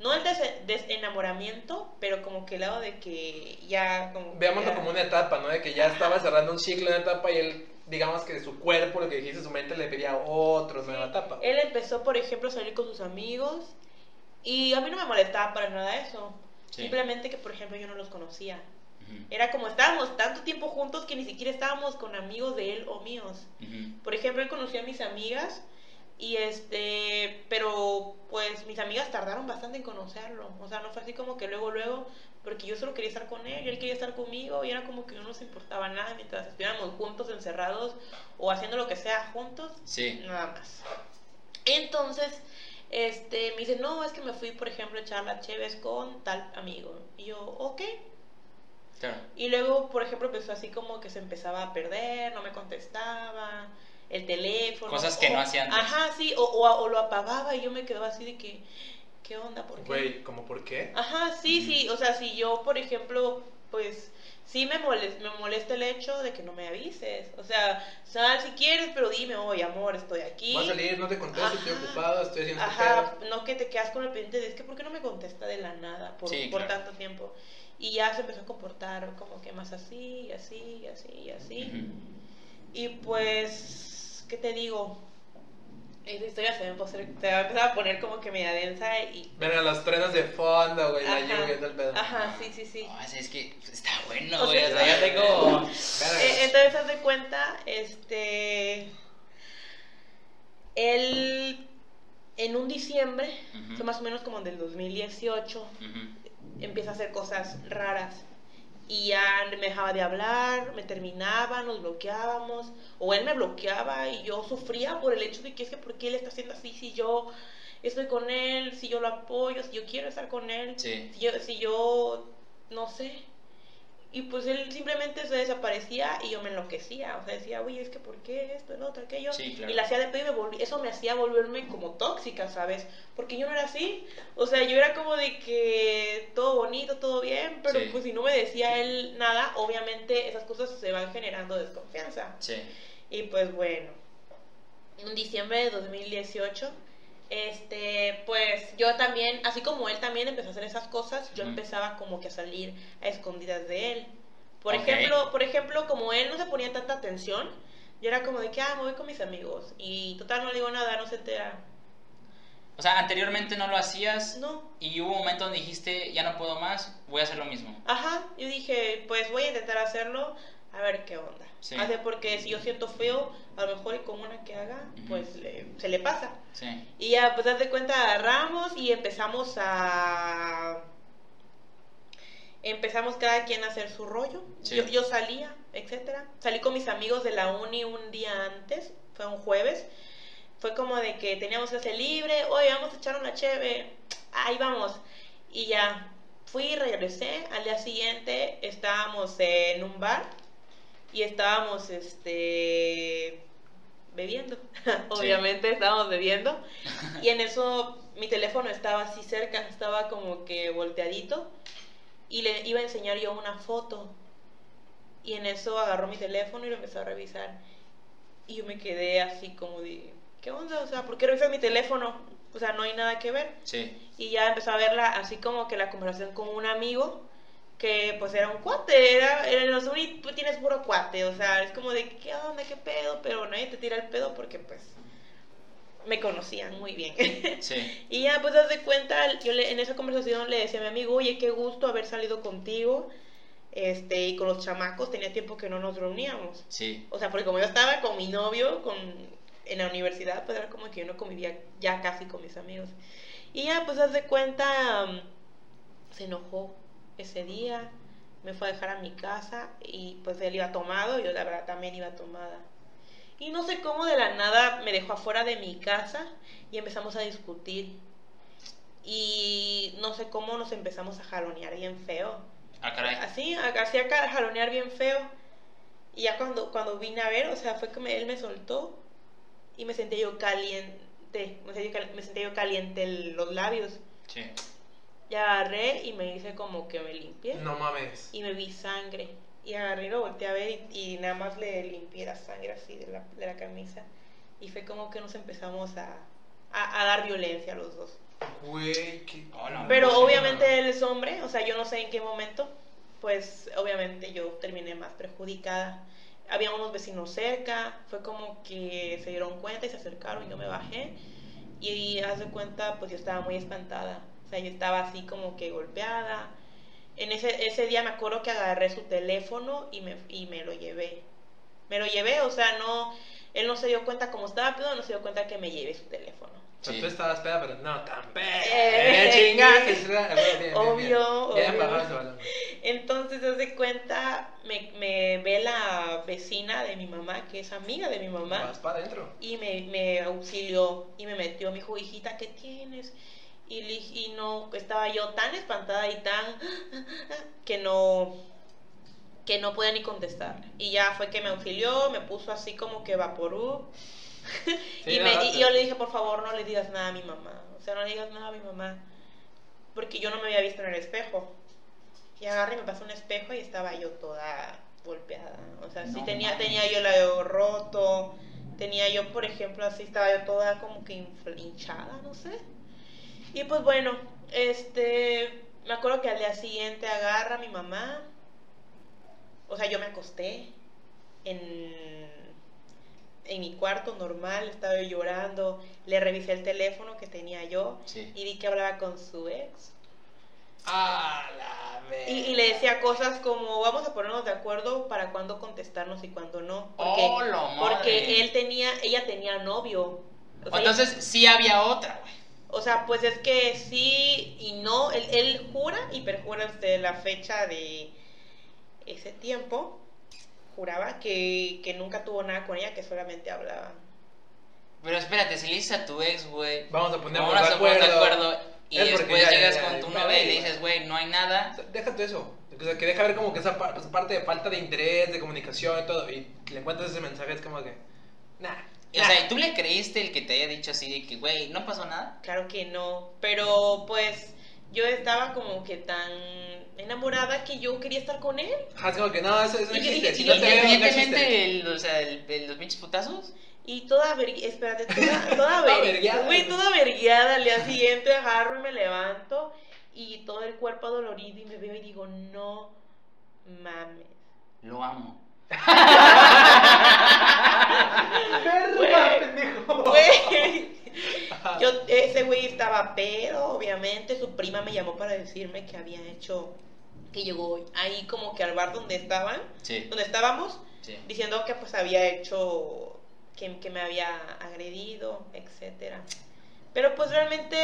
no el des- desenamoramiento, pero como que el lado de que ya como... Veámoslo ya- como una etapa, ¿no? De que ya estaba cerrando un ciclo, una etapa y él, digamos que su cuerpo, lo que dijiste, su mente le pedía otra nueva etapa. Él empezó, por ejemplo, a salir con sus amigos y a mí no me molestaba para nada eso. Sí. Simplemente que, por ejemplo, yo no los conocía. Era como estábamos tanto tiempo juntos que ni siquiera estábamos con amigos de él o míos. Por ejemplo, él conoció a mis amigas y este, pero pues mis amigas tardaron bastante en conocerlo. O sea, no fue así como que luego, luego, porque yo solo quería estar con él y él quería estar conmigo y era como que no nos importaba nada mientras estuviéramos juntos, encerrados o haciendo lo que sea juntos Sí. nada más. Entonces, este, me dice, no, es que me fui, por ejemplo, a echar las cheves con tal amigo. Y yo, ok. Claro. Y luego, por ejemplo, empezó así como que se empezaba a perder, no me contestaba, el teléfono. Cosas que o- no hacía antes. Ajá, sí, o, o, o lo apagaba y yo me quedaba así de que, ¿qué onda? ¿Por qué? Güey, ¿cómo por qué? Ajá, sí, sí, o sea, si yo, por ejemplo, pues sí me molesta, me molesta el hecho de que no me avises. O sea, sal si quieres, pero dime, oye, amor, estoy aquí. Voy a salir, no te contesto, estoy ocupado, estoy haciendo este Ajá, pedo. no que te quedas con el pendiente de es que ¿por qué no me contesta de la nada por, Sí, por claro. tanto tiempo? Y ya se empezó a comportar como que más así, y así, y así, y así. Ujú. Y pues, ¿qué te digo? Esa historia se va, a empezar, se va a empezar a poner como que media densa y... Verga, los trenes de fondo, güey, la lluvia y todo el pedo. Ajá, sí, sí, sí. No, es, es que está bueno, güey. O sea, ya tengo. Eh, entonces, haz de cuenta, este... Él, en un diciembre, Ujú. fue más o menos como del 2018, Ujú. empieza a hacer cosas raras. Y ya me dejaba de hablar, me terminaba, nos bloqueábamos, o él me bloqueaba y yo sufría por el hecho de que es que por qué él está haciendo así si yo estoy con él, si yo lo apoyo, si yo quiero estar con él, Sí. si yo, si yo no sé. Y pues él simplemente se desaparecía y yo me enloquecía. O sea, decía, oye, es que ¿por qué esto, el otro, aquello? Sí, claro. Y la hacía de pedo y me volví, eso me hacía volverme como tóxica, ¿sabes? Porque yo no era así. O sea, yo era como de que todo bonito, todo bien, pero Sí. pues si no me decía él nada, obviamente esas cosas se van generando desconfianza. Sí. Y pues bueno, en diciembre de 2018, este, pues yo también, así como él también empezó a hacer esas cosas, yo empezaba como que a salir a escondidas de él. Por ejemplo, por ejemplo, como él no se ponía tanta atención, yo era como de que, ah, me voy con mis amigos. Y total, no le digo nada, no se entera. O sea, anteriormente no lo hacías No. y hubo un momento donde dijiste, ya no puedo más, voy a hacer lo mismo. Ajá, yo dije, pues voy a intentar hacerlo, a ver qué onda. Sí. Hace porque si yo siento feo, a lo mejor y con una que haga, pues le- se le pasa. Sí. Y ya, pues, haz de cuenta, agarramos y empezamos a... Empezamos cada quien a hacer su rollo. Sí. Yo, yo salía, etcétera. Salí con mis amigos de la uni un día antes, fue un jueves. fue como de que teníamos clase libre, oye, vamos a echar una cheve, ahí vamos. Y ya, fui, regresé, al día siguiente estábamos en un bar y estábamos, este, bebiendo, <laughs> obviamente estábamos bebiendo. <laughs> Y en eso mi teléfono estaba así cerca, estaba como que volteadito y le iba a enseñar yo una foto. Y en eso agarró mi teléfono y lo empezó a revisar. Y yo me quedé así como de, ¿qué onda? O sea, ¿por qué revisas mi teléfono? O sea, no hay nada que ver. Sí. Y ya empezó a verla así como que la conversación con un amigo que pues era un cuate, era, era en los uni tú tienes puro cuate, o sea, es como de qué onda, qué pedo, pero nadie te tira el pedo porque pues me conocían muy bien. <laughs> Sí. y ya pues das de cuenta, yo le- en esa conversación le decía a mi amigo, oye, qué gusto haber salido contigo, este, y con los chamacos, tenía tiempo que no nos reuníamos. Sí. O sea, porque como yo estaba con mi novio con, en la universidad, pues era como que yo no convivía ya casi con mis amigos. Y ya, pues, haz de cuenta, mm, se enojó ese día, me fue a dejar a mi casa y pues él iba tomado, yo la verdad también iba tomada. Y no sé cómo de la nada me dejó afuera de mi casa y empezamos a discutir. Y no sé cómo nos empezamos a jalonear bien feo. Ah, caray. Así, así acá jalonear bien feo. Y ya cuando, cuando vine a ver, o sea, fue que me- él me soltó y me sentí yo caliente. Me sentí, me sentí yo caliente los labios. Sí. Y agarré y me hice como que me limpié. No mames. Y me vi sangre. Y agarré y lo volteé a ver y, y nada más le limpié la sangre así de la, de la camisa. Y fue como que nos empezamos a, a, a dar violencia los dos. Güey, qué. Hola. Pero obviamente él es hombre, o sea, yo no sé en qué momento, pues obviamente yo terminé más perjudicada. Había unos vecinos cerca, fue como que se dieron cuenta y se acercaron y yo me bajé. Y haz de cuenta, pues yo estaba muy espantada. O sea, yo estaba así como que golpeada. En ese, ese día me acuerdo que agarré su teléfono y me, y me lo llevé. Me lo llevé, o sea, no, él no se dio cuenta como estaba pedo, no se dio cuenta que me llevé su teléfono. Sí. tú estabas peda, pero no tan peda. Eh, Eh, chingaste, sí. Bien, bien, bien, Obvio, bien. Bien obvio. Entonces, haz de cuenta, me, me ve la vecina de mi mamá, que es amiga de mi mamá, Vas para adentro. y me, me auxilió y me metió. Me dijo, hijita, ¿qué tienes? Y, y no, estaba yo tan espantada y tan que no que no podía ni contestar. Y ya fue que me auxilió, me puso así como que vaporú. Sí, y, me- y yo le dije, por favor, no le digas nada a mi mamá. O sea, no le digas nada a mi mamá. Porque yo no me había visto en el espejo. Y agarré y me pasó un espejo y estaba yo toda golpeada. O sea, sí tenía, tenía yo el labio roto. Tenía yo, por ejemplo, así estaba yo toda como que hinchada, no sé. Y pues bueno, este, me acuerdo que al día siguiente agarra a mi mamá. O sea, yo me acosté en, en mi cuarto normal, estaba yo llorando. Le revisé el teléfono que tenía yo Sí. y vi que hablaba con su ex. A la vez. Y, y le decía cosas como, vamos a ponernos de acuerdo para cuándo contestarnos y cuándo no. Porque, ¡Oh, porque él tenía, ella tenía novio. O sea, Entonces sí había otra, güey. O sea, pues es que sí y no. Él, él jura y perjura desde la fecha de ese tiempo. Juraba que, que nunca tuvo nada con ella, que solamente hablaban. Pero espérate, si le dices a tu ex, güey. Vamos a ponernos vamos de a poner acuerdo. Y Es porque después ya- llegas ya- con tu novia y le dices, güey, no hay nada. Déjate eso. O sea, que deja ver como que esa par- parte de falta de interés, de comunicación y todo. Y le encuentras ese mensaje, es como que. Nah. O sea, ¿y tú le creíste el que te haya dicho así de que, güey, no pasó nada? Claro que no. Pero pues yo estaba como que tan enamorada que yo quería estar con él. Ajá, es como que no, eso, eso no Y- y- existe. y- Si y- no te veo. Independientemente, o sea, el- el- los pinches putazos. Y toda vergueada, espérate, toda, <laughs> toda, Toda ver- vergueada. güey, toda vergueada, al día siguiente agarro y me levanto y todo el cuerpo adolorido y me veo y digo, no mames. Lo amo. <laughs> Verga, pendejo. Güey. Ajá. Yo, ese güey estaba pedo, obviamente, su prima me llamó para decirme que había hecho, que llegó ahí como que al bar donde estaban, Sí, donde estábamos, sí. diciendo que pues había hecho, que, que me había agredido, etcétera. Pero pues realmente,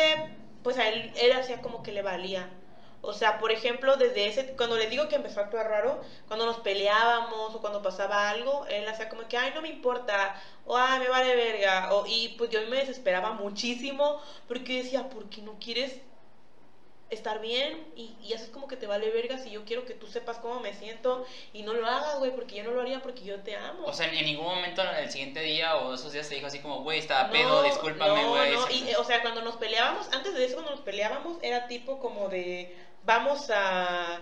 pues a él, él hacía como que le valía. O sea, por ejemplo, desde ese, cuando le digo que empezó a actuar raro, cuando nos peleábamos o cuando pasaba algo, él hacía como que, ay, no me importa, o ay, me vale verga, o, y pues yo me desesperaba muchísimo porque decía, ¿por qué no quieres estar bien y, y haces como que te vale verga si yo quiero que tú sepas cómo me siento y no lo hagas, güey, porque yo no lo haría porque yo te amo. O sea, en ningún momento el siguiente día o esos días te dijo así como, güey, estaba pedo, discúlpame, no, güey. No, se- y, eh, o sea, cuando nos peleábamos, antes de eso, cuando nos peleábamos, era tipo como de, vamos a...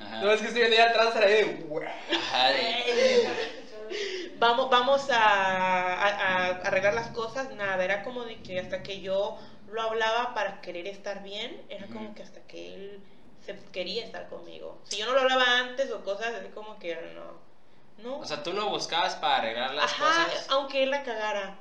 Ajá. No, es que estoy viendo ya atrás, ahí de, Vamos, vamos a, a- a arreglar las cosas, nada, era como de que hasta que yo lo hablaba para querer estar bien, era como que hasta que él se quería estar conmigo. Si yo no lo hablaba antes o cosas así como que no, no. O sea, tú lo buscabas para arreglar las Ajá, cosas. aunque él la cagara.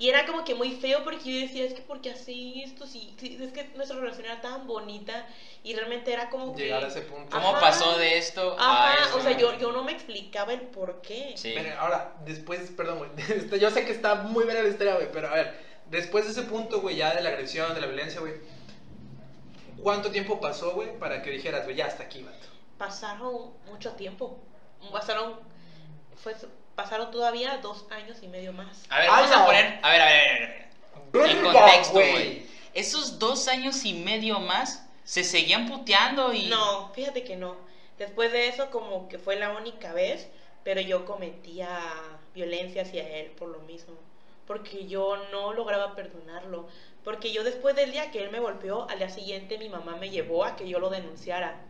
Y era como que muy feo porque yo decía, es que porque así esto, sí, es que nuestra relación era tan bonita y realmente era como que... Llegar a ese punto. ¿Cómo Ajá. pasó de esto a Ajá, eso? o sea, yo, yo no me explicaba el por qué. Sí. Pero ahora, después, perdón, güey. <laughs> este, Yo sé que está muy buena la historia, güey. Pero a ver, después de ese punto, güey, ya de la agresión, de la violencia, güey. ¿Cuánto tiempo pasó, güey, para que dijeras, güey, ya hasta aquí, vato? Pasaron mucho tiempo. Pasaron, fue, pasaron todavía dos años y medio más. A ver, ¡Ah, vamos a poner. A ver, a ver, a ver, a ver. En ¡Verga, contexto, güey. Esos dos años y medio más se seguían puteando y. No, fíjate que no. Después de eso como que fue la única vez, pero yo cometía violencia hacia él por lo mismo. Porque yo no lograba perdonarlo. Porque yo después del día que él me golpeó, al día siguiente mi mamá me llevó a que yo lo denunciara.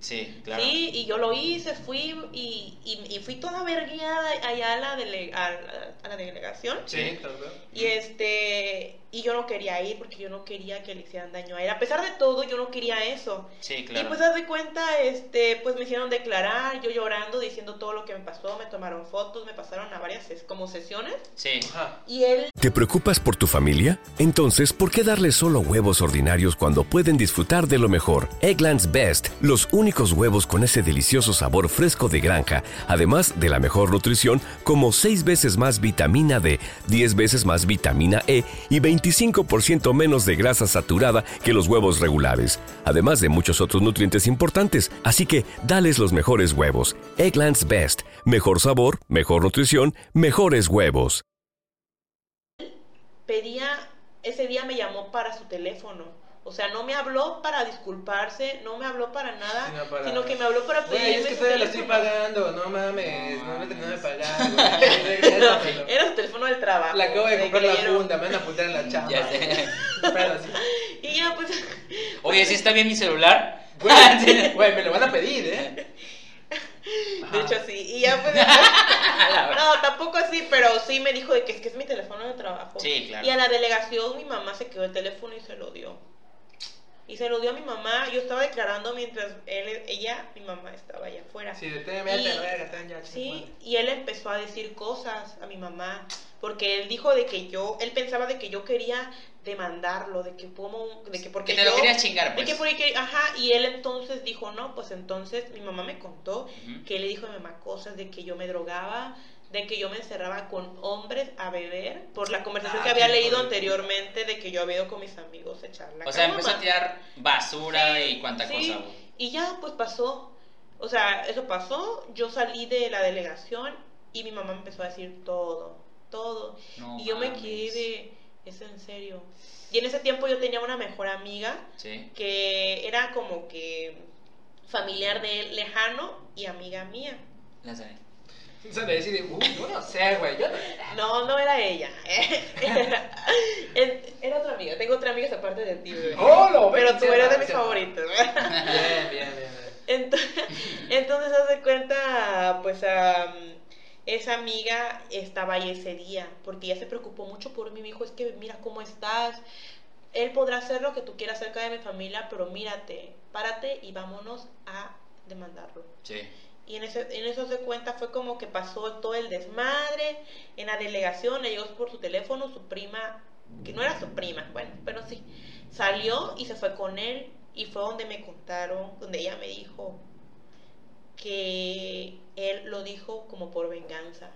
Sí, claro. Sí, y yo lo hice, fui y, y, y fui toda vergueada allá a la, dele- a, la- a la delegación. Sí, claro. Y este, y yo no quería ir porque yo no quería que le hicieran daño a él. A pesar de todo, yo no quería eso. Sí, Y claro. pues haz de cuenta, este, pues me hicieron declarar, yo llorando, diciendo todo lo que me pasó, me tomaron fotos, me pasaron a varias ses- como sesiones. Sí. Ajá. Y él, ¿Te preocupas por tu familia? Entonces, ¿por qué darles solo huevos ordinarios cuando pueden disfrutar de lo mejor? Eggland's Best, los únicos huevos con ese delicioso sabor fresco de granja, además de la mejor nutrición, como 6 veces más vitamina D, 10 veces más vitamina E y 25% menos de grasa saturada que los huevos regulares, además de muchos otros nutrientes importantes. Así que, dales los mejores huevos. Eggland's Best, mejor sabor, mejor nutrición, mejores huevos. pedía, ese día me llamó para su teléfono. O sea, no me habló para disculparse, no me habló para nada, Sino para- sino que me habló para Güey, pedirme es que todavía lo estoy pagando. No mames, No no me terminó de pagar, <laughs> güey. Regrésamelo. Era su teléfono del trabajo. Le acabo de comprar la creyeron. funda, me van a putear en la chamba. Ya sé. Pero así. Y ya pues Oye, ¿sí está bien mi celular? Güey, <laughs> güey, me lo van a pedir, ¿eh? <laughs> De hecho, sí. Y ya pues. no, tampoco así, pero sí me dijo de que es que es mi teléfono de trabajo. Sí, claro. Y a la delegación mi mamá se quedó el teléfono y se lo dio. Y se lo dio a mi mamá. Yo estaba declarando mientras él, ella, mi mamá estaba allá afuera. Sí, de ten ya. Sí, y él empezó a decir cosas a mi mamá, porque él dijo de que yo, él pensaba de que yo quería demandarlo, de que como, de que porque Que te lo querías chingar, de pues. que porque, ajá, y él entonces dijo, no, pues entonces mi mamá me contó que él le dijo a mi mamá cosas de que yo me drogaba, de que yo me encerraba con hombres a beber, por la conversación Ah, que había leído anteriormente de que yo había ido con mis amigos a echar la O sea, empezó a tirar basura Sí, y cuánta sí, cosa. Y ya pues pasó. O sea, eso pasó. Yo salí de la delegación y mi mamá empezó a decir todo, todo. No y yo me quedé de, es en serio. Y en ese tiempo yo tenía una mejor amiga Sí. que era como que familiar de él lejano y amiga mía. La sé. <laughs> O sea, de decir, uh, yo no sé, güey, yo no No, no era ella. <laughs> Era, era otra amiga. Tengo otra amiga aparte de ti. ¡Oh, lo Pero tú eres de mis favoritos. <laughs> Bien, bien, bien. bien. Entonces, entonces haz de cuenta, pues am, esa amiga estaba ahí ese día, porque ella se preocupó mucho por mí, me dijo, es que mira cómo estás, él podrá hacer lo que tú quieras cerca de mi familia, pero mírate, párate y vámonos a demandarlo. Sí. Y en, ese, en eso se cuenta fue como que pasó todo el desmadre en la delegación, le llegó por su teléfono su prima, que no era su prima, bueno, pero sí, salió y se fue con él y fue donde me contaron, donde ella me dijo que él lo dijo como por venganza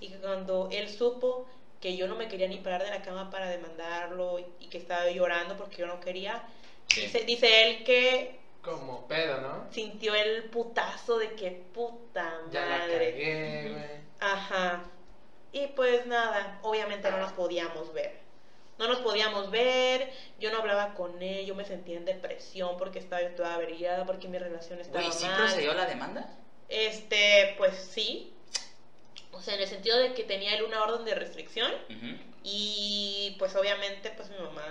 y que cuando él supo que yo no me quería ni parar de la cama para demandarlo y, y que estaba llorando porque yo no quería, Sí. Dice, dice él que Como pedo, ¿no? sintió el putazo de que puta Ya la madre. cagué, güey. Ajá. Y pues nada, obviamente no nos podíamos ver. No nos podíamos ver, yo no hablaba con él, yo me sentía en depresión porque estaba yo toda averiada, porque mi relación estaba Güey, ¿sí mal. procedió la demanda? Este, pues sí. O sea, en el sentido de que tenía él una orden de restricción y pues obviamente pues mi mamá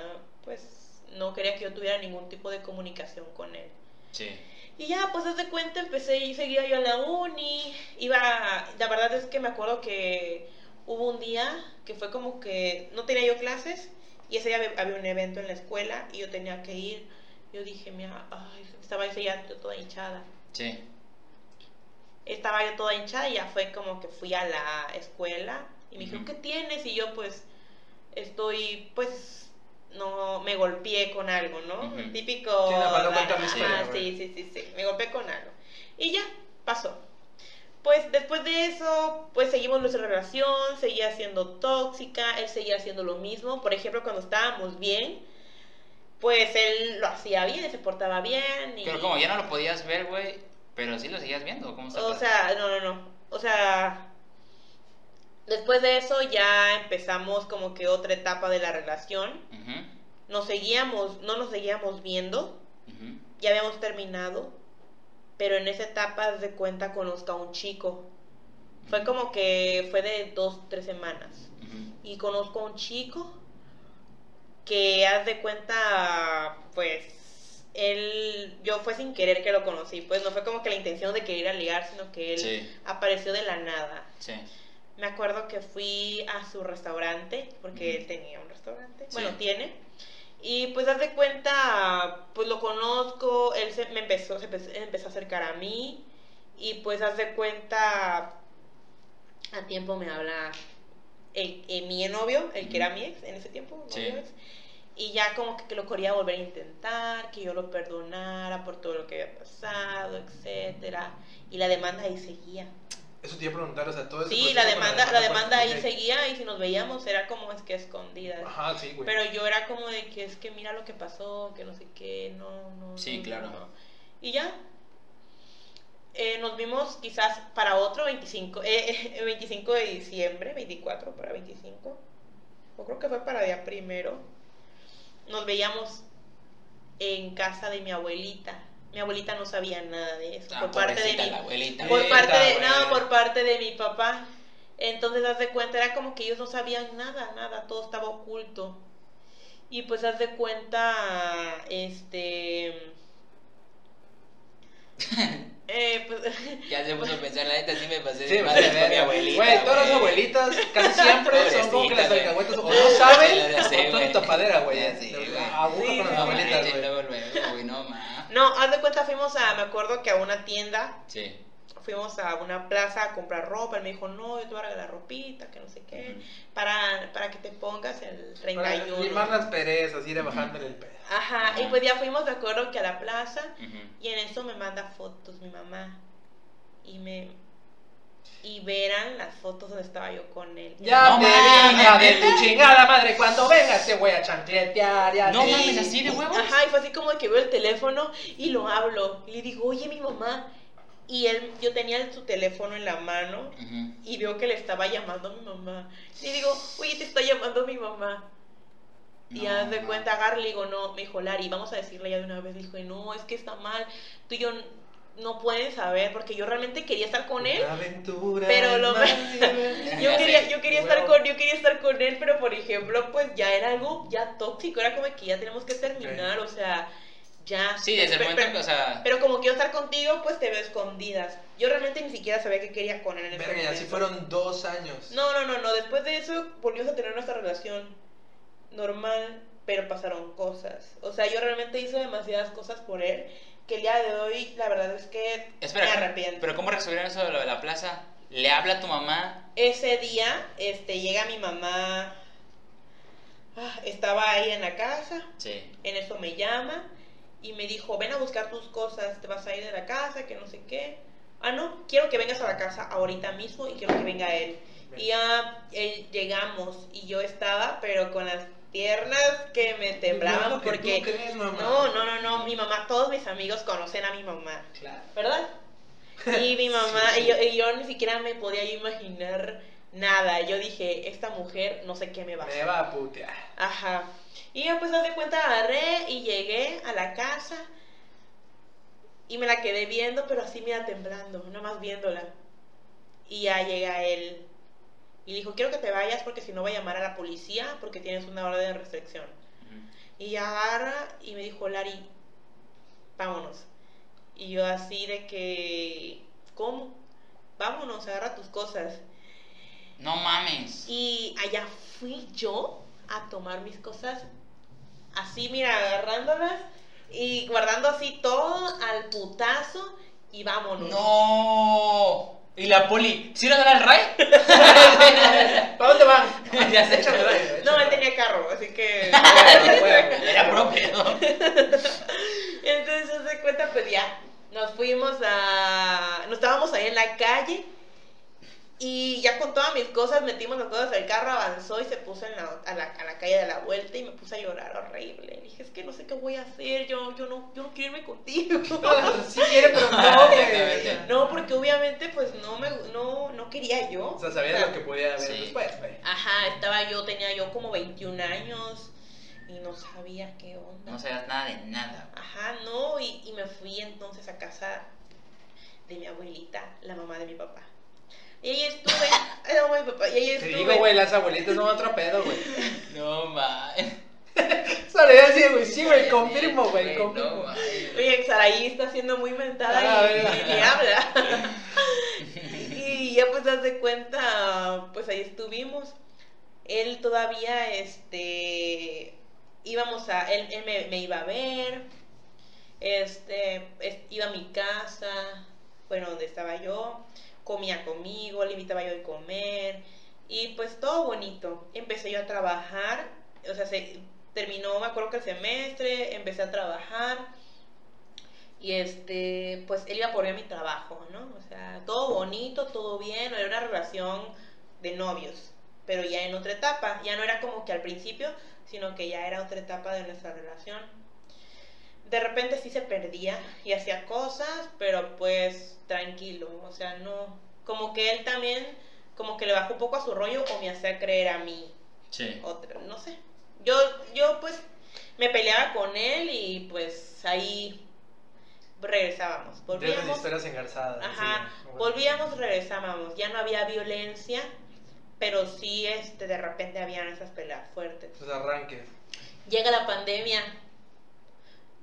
pues no quería que yo tuviera ningún tipo de comunicación con él. Sí. Y ya, pues desde cuenta empecé y seguía yo en la uni. Iba, la verdad es que me acuerdo que hubo un día que fue como que no tenía yo clases y ese día había- un evento en la escuela y yo tenía que ir. Yo dije, mira, ay, estaba ese día yo toda hinchada. Sí. Estaba yo toda hinchada y ya fue como que fui a la escuela y me dijeron, Ujú. ¿qué tienes? Y yo pues estoy, pues, no, me golpeé con algo, ¿no? El típico... Sí, la Ajá, güey. sí, sí, sí, sí, me golpeé con algo. Y ya, pasó. Pues después de eso, pues seguimos nuestra relación, seguía siendo tóxica, él seguía haciendo lo mismo. Por ejemplo, cuando estábamos bien, pues él lo hacía bien, se portaba bien. Y... Pero como ya no lo podías ver, güey, pero sí lo seguías viendo, ¿cómo está? O sea, no, no, no. O sea, después de eso ya empezamos como que otra etapa de la relación. Ujú, Nos seguíamos, no nos seguíamos viendo, ya habíamos terminado, pero en esa etapa de cuenta conozco a un chico. Fue como que fue de dos, tres semanas. Y conozco a un chico que haz de cuenta, pues, él, yo fue sin querer que lo conocí, pues no fue como que la intención de querer ir a ligar, sino que él Sí. apareció de la nada. Sí. Me acuerdo que fui a su restaurante, porque él tenía un restaurante, Sí. bueno, tiene. Y pues haz de cuenta, pues lo conozco, él se, me empezó, se empe- empezó a acercar a mí y pues haz de cuenta, a tiempo me habla el, el- mi novio, el que era mi ex en ese tiempo, Sí. ex, y ya como que, que lo quería volver a intentar, que yo lo perdonara por todo lo que había pasado, etcétera, y la demanda ahí seguía. Eso te iba a preguntar, o sea, todo ese Sí, la demanda, la demanda ahí seguía y si nos veíamos era como es que escondidas. Ajá, sí, güey. Pero yo era como de que es que mira lo que pasó, que no sé qué, no, no. Sí, no, claro. no. Y ya. Eh, nos vimos quizás para otro 25, eh, eh, 25 de diciembre, 24 para 25. O creo que fue para día primero. Nos veíamos en casa de mi abuelita. Mi abuelita no sabía nada de eso. Ah, por parte de mi, la abuelita. por Sí, parte de, no, por parte de mi papá. Entonces, haz de cuenta, era como que ellos no sabían nada, nada, todo estaba oculto. Y pues, haz de cuenta, este... <laughs> eh, pues, <laughs> Ya se puso a pensar, la neta sí me pasé Sí, de madre con mi abuelita. Güey, todas las abuelitas casi siempre son como que las alcahuetas o no saben <laughs> o son tapadera, güey. Sé, güey. Aguja Sí, con las sí, No, abuelitas, güey. luego, luego, güey, no. No, haz de cuenta, fuimos a, me acuerdo que a una tienda, Sí. fuimos a una plaza a comprar ropa, él me dijo, no, yo te voy a regalar ropita, que no sé qué, para, para que te pongas el Para 31. limar las perezas, ir bajándole el pedo. Ajá, y pues ya fuimos, me acuerdo que a la plaza. Y en eso me manda fotos mi mamá. Y me. Y verán las fotos donde estaba yo con él. Ya No te vi, hija de tu <laughs> chingada madre. Cuando vengas te voy a chancletear. Ya No te mames, así de huevos. Ajá, y fue así como que veo el teléfono y lo hablo. Y le digo, oye, mi mamá. Y él, yo tenía su teléfono en la mano y veo que le estaba llamando a mi mamá. Y digo, oye, te está llamando mi mamá. Y No, haz de ma. cuenta, agarra, le digo, no, me dijo, Lari, vamos a decirle ya de una vez. Le dije, no, es que está mal. Tú y yo no pueden saber porque yo realmente quería estar con él. Aventura. Pero lo <laughs> yo quería, yo quería estar con, yo quería estar con él, pero por ejemplo, pues ya era algo ya tóxico, era como que ya tenemos que terminar, o sea, ya. Sí, desde el Pero- momento que, o sea. pero como quiero estar contigo, pues te veo escondidas. Yo realmente ni siquiera sabía que quería con él en ese Verga, y así fueron dos años. No, no, no, no. Después de eso volvimos a tener nuestra relación normal, pero pasaron cosas. O sea, yo realmente hice demasiadas cosas por él que el día de hoy, la verdad es que Espera, me arrepiento. pero ¿cómo resolvieron eso de lo de la plaza? Le habla a tu mamá. Ese día, este, llega mi mamá, ah, estaba ahí en la casa, Sí. en eso me llama y me dijo, ven a buscar tus cosas, te vas a ir de la casa, que no sé qué. Ah, no, quiero que vengas a la casa ahorita mismo y quiero que venga él. Y ya eh, llegamos y yo estaba, pero con las piernas que me temblaban lo que tú porque crees, mamá. no, no, no, no, mi mamá, todos mis amigos conocen a mi mamá, Claro. ¿verdad? <laughs> Y mi mamá, y, yo, y yo ni siquiera me podía imaginar nada. Yo dije, esta mujer no sé qué me va a Me hacer. va a putear. Ajá. Y yo pues de cuenta agarré y llegué a la casa y me la quedé viendo, pero así mira temblando, nada más viéndola. Y ya llega él y dijo, quiero que te vayas porque si no voy a llamar a la policía porque tienes una orden de restricción. Y agarra y me dijo, Lari, vámonos. Y yo así de que, ¿cómo? Vámonos, agarra tus cosas. No mames. Y allá fui yo a tomar mis cosas, así, mira, agarrándolas y guardando así todo al putazo y vámonos. No. ¿Y la poli? ¿Sí no era el Ray? <laughs> ¿Para dónde van? <laughs> Ya sé. Échame el aire, No, él tenía carro, así que... <laughs> Era propio. Entonces, de cuenta, pues ya, nos fuimos a... Nos estábamos ahí en la calle y ya con todas mis cosas metimos las cosas al carro, avanzó y se puso en la, a, la, a la calle de la vuelta y me puse a llorar horrible. dije, es que no sé qué voy a hacer, yo, yo, no, yo no quiero irme contigo. <laughs> Sí quiere, pero no, <laughs> güey. No, porque obviamente pues no me no, no quería yo. O sea, sabías lo que podía haber Sí. después, güey. Ajá, estaba yo, tenía yo como 21 años y no sabía qué onda. No sabías nada de nada. Ajá, no, y, y me fui entonces a casa de mi abuelita, la mamá de mi papá. Y ahí estuve, <laughs> no, mi papá, y ahí Te estuve. digo, güey, las abuelitas son otro pedo, güey. <laughs> No mames. Sale así, güey. Sí, güey, confirmo, güey, No confirmo. Oye, Saraí está siendo muy mentada Ah, y, y ni habla. <laughs> y ya pues das de cuenta, pues ahí estuvimos. Él todavía, este, íbamos a, él, él me, me iba a ver, este, es- iba a mi casa, bueno, donde estaba yo, comía conmigo, le invitaba yo a comer, y pues todo bonito. Empecé yo a trabajar, o sea, se terminó, me acuerdo que el semestre, empecé a trabajar, y este, pues él iba por mí a mi trabajo, ¿no? O sea, todo bonito, todo bien, era una relación de novios, pero ya en otra etapa, ya no era como que al principio, sino que ya era otra etapa de nuestra relación. De repente sí se perdía y hacía cosas, pero pues tranquilo, o sea, no, como que él también, como que le bajó un poco a su rollo o me hacía creer a mí Sí. no sé. Yo, yo pues me peleaba con él y pues ahí regresábamos. Volvíamos, historias engarzadas. ajá, sí, bueno. volvíamos, regresábamos. Ya no había violencia, pero sí, este, de repente habían esas peleas fuertes. Tus arranques. Llega la pandemia.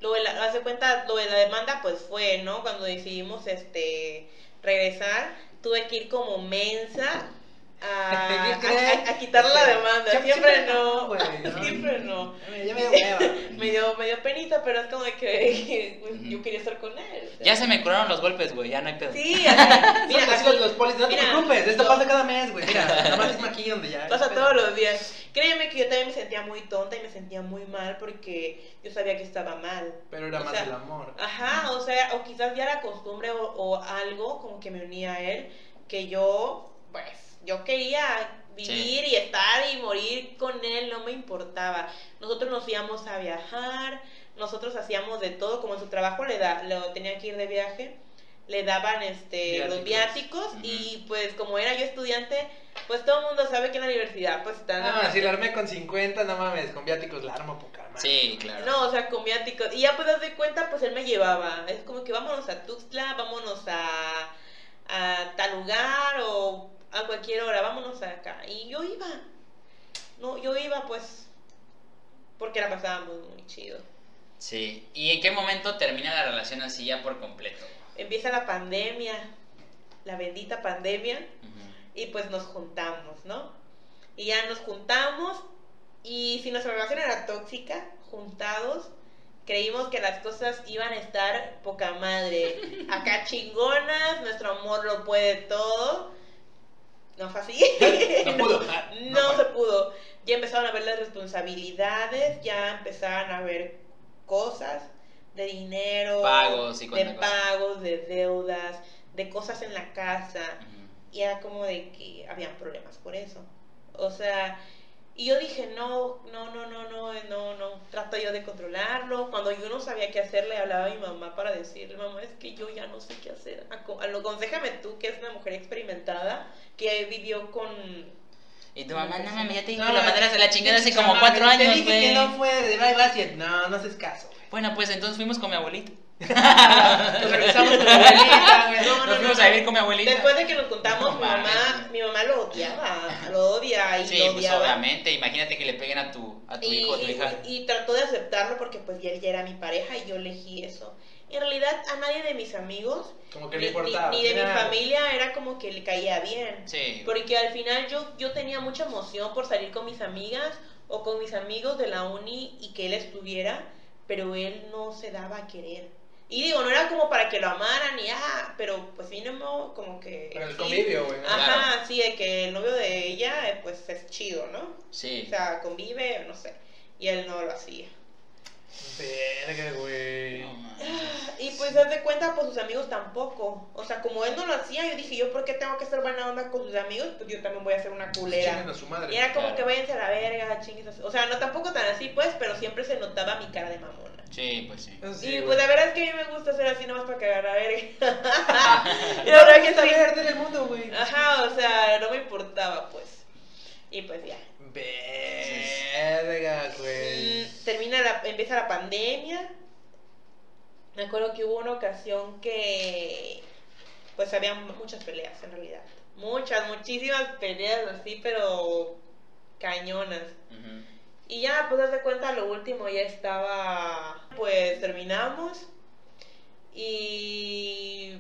Lo de la, hace cuenta, lo de la demanda, pues fue, ¿no? Cuando decidimos, este, regresar, tuve que ir como mensa a, <laughs> a- a quitar la demanda. Siempre- Siempre <laughs> siempre no, siempre no. Ya me dio hueva. <laughs> me, dio, me dio penita, pero es como de que pues, yo quería estar con él. o sea. Ya se me curaron los golpes, güey. Ya no hay pedo. Sí, así, Mira, mira, así los, los polis, no te preocupes, esto yo- pasa cada mes, güey. Mira, nada más es aquí donde ya. pasa todos los días. Créeme que yo también me sentía muy tonta y me sentía muy mal porque yo sabía que estaba mal. Pero era o más sea, el amor. Ajá, o sea, o quizás ya la costumbre o, o algo como que me unía a él, que yo, pues, yo quería vivir y estar y morir con él, no me importaba. Nosotros nos íbamos a viajar, nosotros hacíamos de todo, como en su trabajo le da, lo tenía que ir de viaje, le daban este los Viáticos. viáticos y pues como era yo estudiante, pues todo el mundo sabe que en la universidad pues están Ah, si la armé con 50, no mames, con viáticos la armo poca madre. Sí, claro. No, o sea, con viáticos. Y ya pues das de cuenta, pues él me llevaba. Es como que vámonos a Tuxtla, vámonos a, a tal lugar o a cualquier hora, vámonos acá. Y yo iba. No, yo iba pues porque la pasábamos muy chido. Sí. ¿Y en qué momento termina la relación así ya por completo? Empieza la pandemia, la bendita pandemia, y pues nos juntamos, ¿no? Y ya nos juntamos y si nuestra relación era tóxica, juntados, creímos que las cosas iban a estar poca madre. <laughs> Acá chingonas, nuestro amor lo puede todo. No fue así. <laughs> No pudo. Ah, No, se pudo. Ya empezaron a ver las responsabilidades, ya empezaron a ver cosas de dinero, Pagos y de cosa. pagos, de deudas, de cosas en la casa. Ujú. Y era como de que habían problemas por eso. O sea, Y yo dije, no, no, no, no, no, no, no. Trato yo de controlarlo. Cuando yo no sabía qué hacer, le hablaba a mi mamá para decirle, mamá, es que yo ya no sé qué hacer. Aco- Aconsejame tú, que es una mujer experimentada, que vivió con... Y tu mamá, no mames, ya te dije No, no, mandaras a la chingada hace como cuatro años, Te dije güey. que no fue, de no, no haces caso. Bueno, pues entonces fuimos con mi abuelita. Nos regresamos con la abuelita, güey. No, Nos no, fuimos no. a vivir con mi abuelita. Después de que nos contamos, No mi mamá, mi mamá lo odiaba, lo odia y Sí, lo pues odiaba. obviamente, imagínate que le peguen a tu, a tu y, hijo o a tu y- hija. y trató de aceptarlo porque pues él ya era mi pareja y yo elegí eso. En realidad a nadie de mis amigos, Como que ni, importaba. ni- ni de mi familia era como que le caía bien. Sí. Porque al final yo, yo tenía mucha emoción por salir con mis amigas o con mis amigos de la uni y que él estuviera, pero él no se daba a querer. Y digo, no era como para que lo amaran y ah, pero pues mínimo como que... Para el sí. convivio, güey. ¿no? Ajá, sí, de que el novio de ella eh, pues es chido, ¿no? Sí. O sea, convive, no sé. Y él no lo hacía. Verga, güey. Y pues haz de cuenta, pues sus amigos tampoco. O sea, como él no lo hacía, yo dije, ¿yo por qué tengo que ser buena onda con sus amigos? Pues yo también voy a ser una culera. Chinguen a su madre. Y era como Claro. que váyanse a la verga, chingues. a su- O sea, no tampoco tan así, pues, pero siempre se notaba mi cara de mamona. Sí, pues sí. Eso sí, y güey. pues la verdad es que a mí me gusta ser así nomás para cagar la verga. y la verdad que está sí. verde en el mundo, güey. Ajá, o sea, no me importaba, pues. Y pues ya. Verga, güey. Mm, termina la, empieza la pandemia. Me acuerdo que hubo una ocasión que pues había muchas peleas en realidad. Muchas, muchísimas peleas así, pero cañonas. Y ya, pues de cuenta, lo último ya estaba, pues terminamos y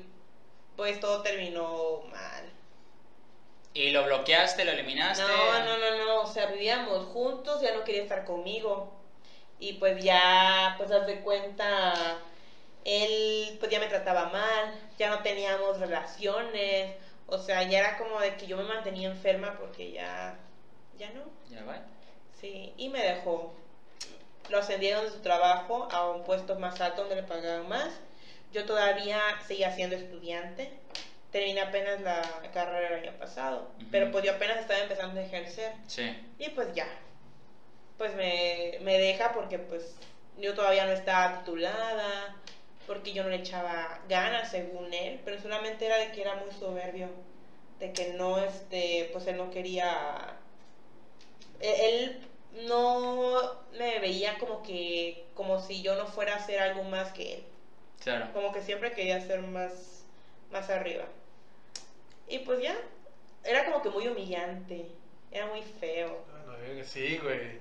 pues todo terminó mal. ¿Y lo bloqueaste, lo eliminaste? No, no, no, no, o sea, vivíamos juntos, ya no quería estar conmigo. Y pues ya, pues haz de cuenta, él pues ya me trataba mal, ya no teníamos relaciones, o sea, ya era como de que yo me mantenía enferma porque ya, ya no, Ya va. sí, y me dejó. Lo ascendieron de su trabajo a un puesto más alto donde le pagaban más. Yo todavía seguía siendo estudiante. Terminé apenas la carrera el año pasado, pero pues yo apenas estaba empezando a ejercer. Sí. Y pues ya, pues me, me deja porque pues yo todavía no estaba titulada, porque yo no le echaba ganas según él, pero solamente era de que era muy soberbio, de que no, este, pues él no quería, e- él no me veía como que, como si yo no fuera a hacer algo más que él, Claro. como que siempre quería ser más, más arriba. Y pues ya, era como que muy humillante, era muy feo. Sí, güey.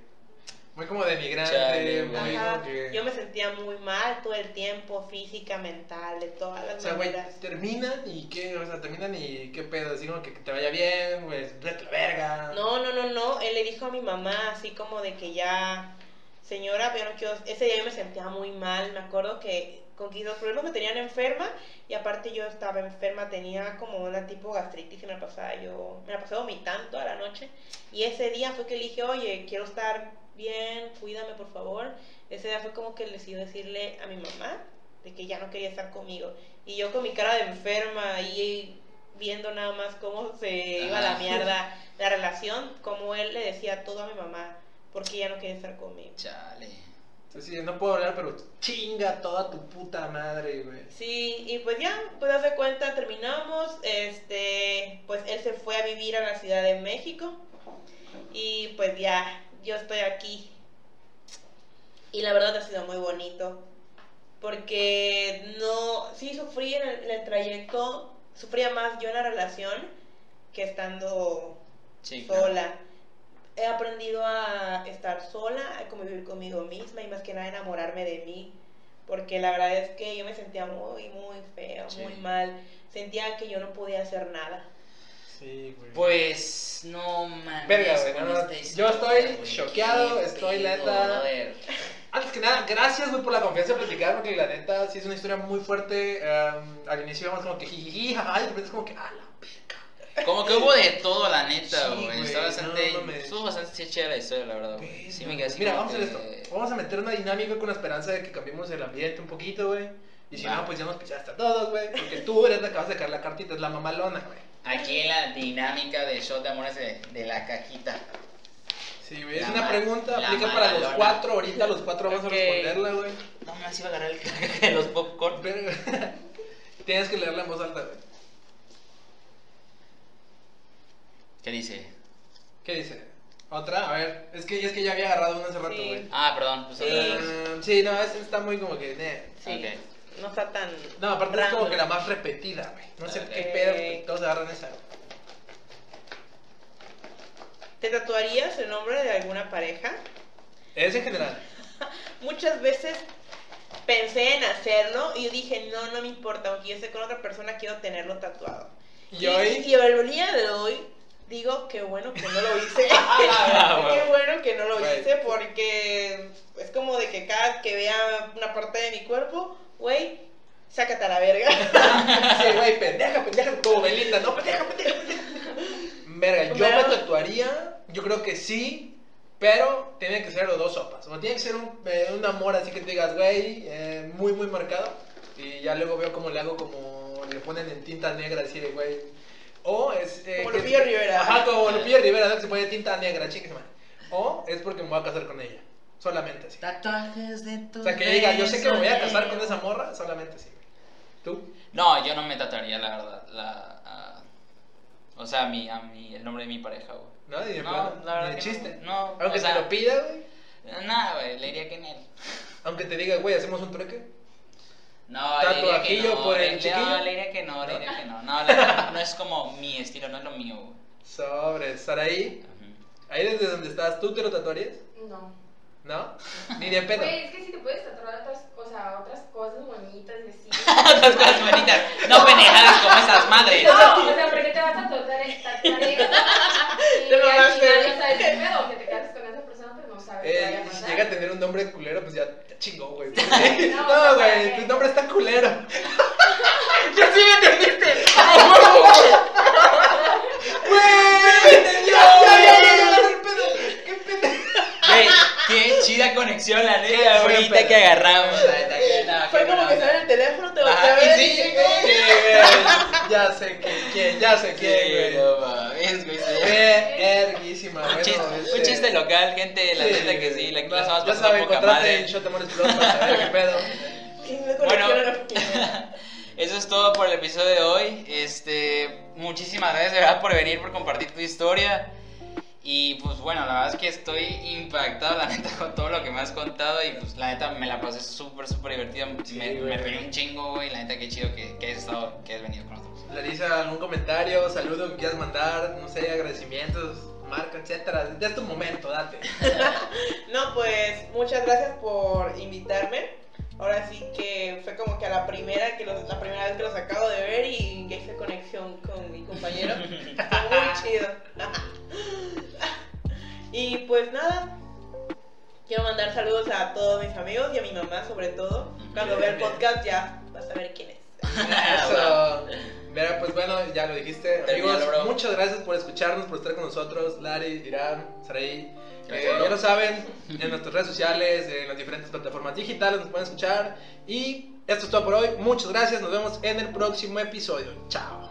Muy como de migrante, Chale, muy güey. Ajá, como que... Yo me sentía muy mal todo el tiempo, física, mental, de todas las O sea, güey, maneras. terminan y qué, o sea, terminan y qué pedo, así como que, que te vaya bien, güey, vete la verga. No, no, no, no. Él le dijo a mi mamá así como de que ya, señora, yo no quiero... Ese día yo me sentía muy mal. Me acuerdo que con que los problemas me tenían enferma y aparte yo estaba enferma, tenía como una tipo gastritis y me la pasaba yo, me la pasaba vomitando toda la noche. Y ese día fue que le dije, oye, quiero estar bien, cuídame por favor. Ese día fue como que le decidí decirle a mi mamá de que ya no quería estar conmigo. Y yo con mi cara de enferma y viendo nada más cómo se iba a la mierda la relación, como él le decía todo a mi mamá, porque ya no quería estar conmigo. Chale. Sí, sí, no puedo hablar, pero chinga toda tu puta madre, güey. Sí, y pues ya, pues haz de cuenta, terminamos, este, pues él se fue a vivir a la Ciudad de México y pues ya, yo estoy aquí. Y la verdad ha sido muy bonito, porque no, sí sufrí en el, en el trayecto, sufría más yo en la relación que estando Sí, claro. He aprendido a estar sola, a convivir conmigo misma y más que nada enamorarme de mí. Porque la verdad es que yo me sentía muy, muy feo, Sí. muy mal. Sentía que yo no podía hacer nada. Sí, güey. Pues no mames. Verga, güey, no, no, yo estoy choqueado, estoy neta-. Antes que nada, gracias, güey, por la confianza de platicar, porque la neta sí es una historia muy fuerte. em, al inicio íbamos como que jijiji, jaja, y de repente es como que, ah, la verga. Como que hubo de todo, la neta, güey. Está bastante. no estuvo bastante chida la historia, la verdad, güey. Sí, me quedé así. Mira, vamos a hacer que- esto. Vamos a meter una dinámica con la esperanza de que cambiemos el ambiente un poquito, güey. Y si Va. no, pues ya nos pichaste a todos, güey. Porque tú eres la que vas a sacar la cartita, es la mamalona, güey. Aquí en la dinámica de shot de amores de, de la cajita. Sí, güey, es La una pregunta, aplica para los cuatro, ahorita los cuatro vamos a responderla, güey. No me iba a agarrar el caja de los popcorn. Pero- <laughs> Tienes que leerla en voz alta, güey. ¿Qué dice? ¿Qué dice? ¿Otra? A ver, es que, es que ya había agarrado una hace rato, Sí. güey. Ah, perdón. Pues, Sí. Ah, sí, no, esta está muy como que... eh. Sí. Ok. No está tan. No, aparte es como random. que la más repetida, güey. No sé Ok. qué pedo, güey, todos agarran esa. ¿Te tatuarías el nombre de alguna pareja? Es en general. <laughs> Muchas veces pensé en hacerlo y dije, no, no me importa, aunque yo esté con otra persona, quiero tenerlo tatuado. Y hoy... y el día de hoy digo, qué bueno que no lo hice. <laughs> Ah, qué bueno que no lo hice porque es como de que cada que vea una parte de mi cuerpo, güey, sácate a la verga. <laughs> Sí, güey, pendeja, pendeja, como Belinda, no, pendeja, pendeja, pendeja. Verga, yo me tatuaría, yo creo que sí, pero tiene que ser de dos sopas. O tiene que ser un, eh, un amor así que te digas, güey, eh, muy, muy marcado. Y ya luego veo cómo le hago como le ponen en tinta negra así de, güey. O es... eh, Como Lupillo Rivera. Ajá, como Lupillo Rivera, ¿no? que se pone tinta negra, chingue. O es porque me voy a casar con ella, solamente así. Tatuajes de tu O sea, que yo diga, yo sé que me voy a casar con esa morra, solamente así. güey. ¿Tú? No, yo no me tatuaría, la verdad. La, o sea, a mi, a mi, el nombre de mi pareja, güey. ¿No? Ni de No, plano, la verdad ni de que no. chiste. No, Aunque o sea- te lo pida, güey. Nada, güey, le diría que en él. Aunque te diga, güey, hacemos un trueque. No, ¿Tatuajillo no. por le- el chiquillo? No, le diría que no, le diría que no. No, la <laughs> verdad, no es como mi estilo, no es lo mío, güey. Sobre, Saraí. Ujú. Ahí desde donde estás, ¿tú te lo tatuarías? No. ¿No? Ni de pedo. Güey, es que si te puedes tatuar otras, o sea, otras cosas bonitas y así. <laughs> Otras cosas bonitas, no pendejadas como esas madres. No, o sea, ¿por qué te vas a tatuar, tatuar eso? <laughs> Te no sabes qué pedo, que te cases con qué vaya Eh, a si llega a tener un nombre culero, pues ya, ya chingó, güey. Sí, <laughs> No, güey, ¿para tu nombre está culero. <laughs> ¡Ya sí me entendiste! ¡Güey! ¡Ya, ya, ya, ya, ya, ya, el pedo! ¡Qué pedo! Güey, qué chida conexión, la neta, ahorita que agarramos. Fue como que onda. sale el teléfono, te Ajá, a ver sí, güey. Ya sé que- quién, ya sé quién, güey. no mames, Un bueno, chiste, este- un chiste local, gente, la Sí, neta que sí, la, no, la estamos pasando saben, poca madre. Amores Plus para saber qué pedo. <laughs> ¿quién me Bueno. <laughs> Eso es todo por el episodio de hoy. Este, muchísimas gracias de verdad por venir, por compartir tu historia. Y pues bueno, la verdad es que estoy impactado, la neta, <laughs> con todo lo que me has contado. Y pues la neta me la pasé súper, súper divertida. Sí, me, me reí un chingo, güey. La neta, qué chido que, que has estado, que has venido con nosotros. Larisa, algún comentario, saludo que quieras mandar, no sé, agradecimientos, marca, etcétera. Es tu momento, date. <laughs> No, pues muchas gracias por invitarme. Ahora sí que fue como que a la primera, que los- la primera vez que los acabo de ver y que hice conexión con mi compañero. Fue muy <laughs> chido. y pues nada, quiero mandar saludos a todos mis amigos y a mi mamá sobre todo. Cuando vea el podcast ya vas a ver quién es. <laughs> Eso. Mira, pues bueno, ya lo dijiste. Amigos, muchas gracias por escucharnos, por estar con nosotros. Lari, Irán. Gracias, Eh, ya lo saben, en nuestras redes sociales, en las diferentes plataformas digitales nos pueden escuchar. Y esto es todo por hoy. Muchas gracias. Nos vemos en el próximo episodio. Chao.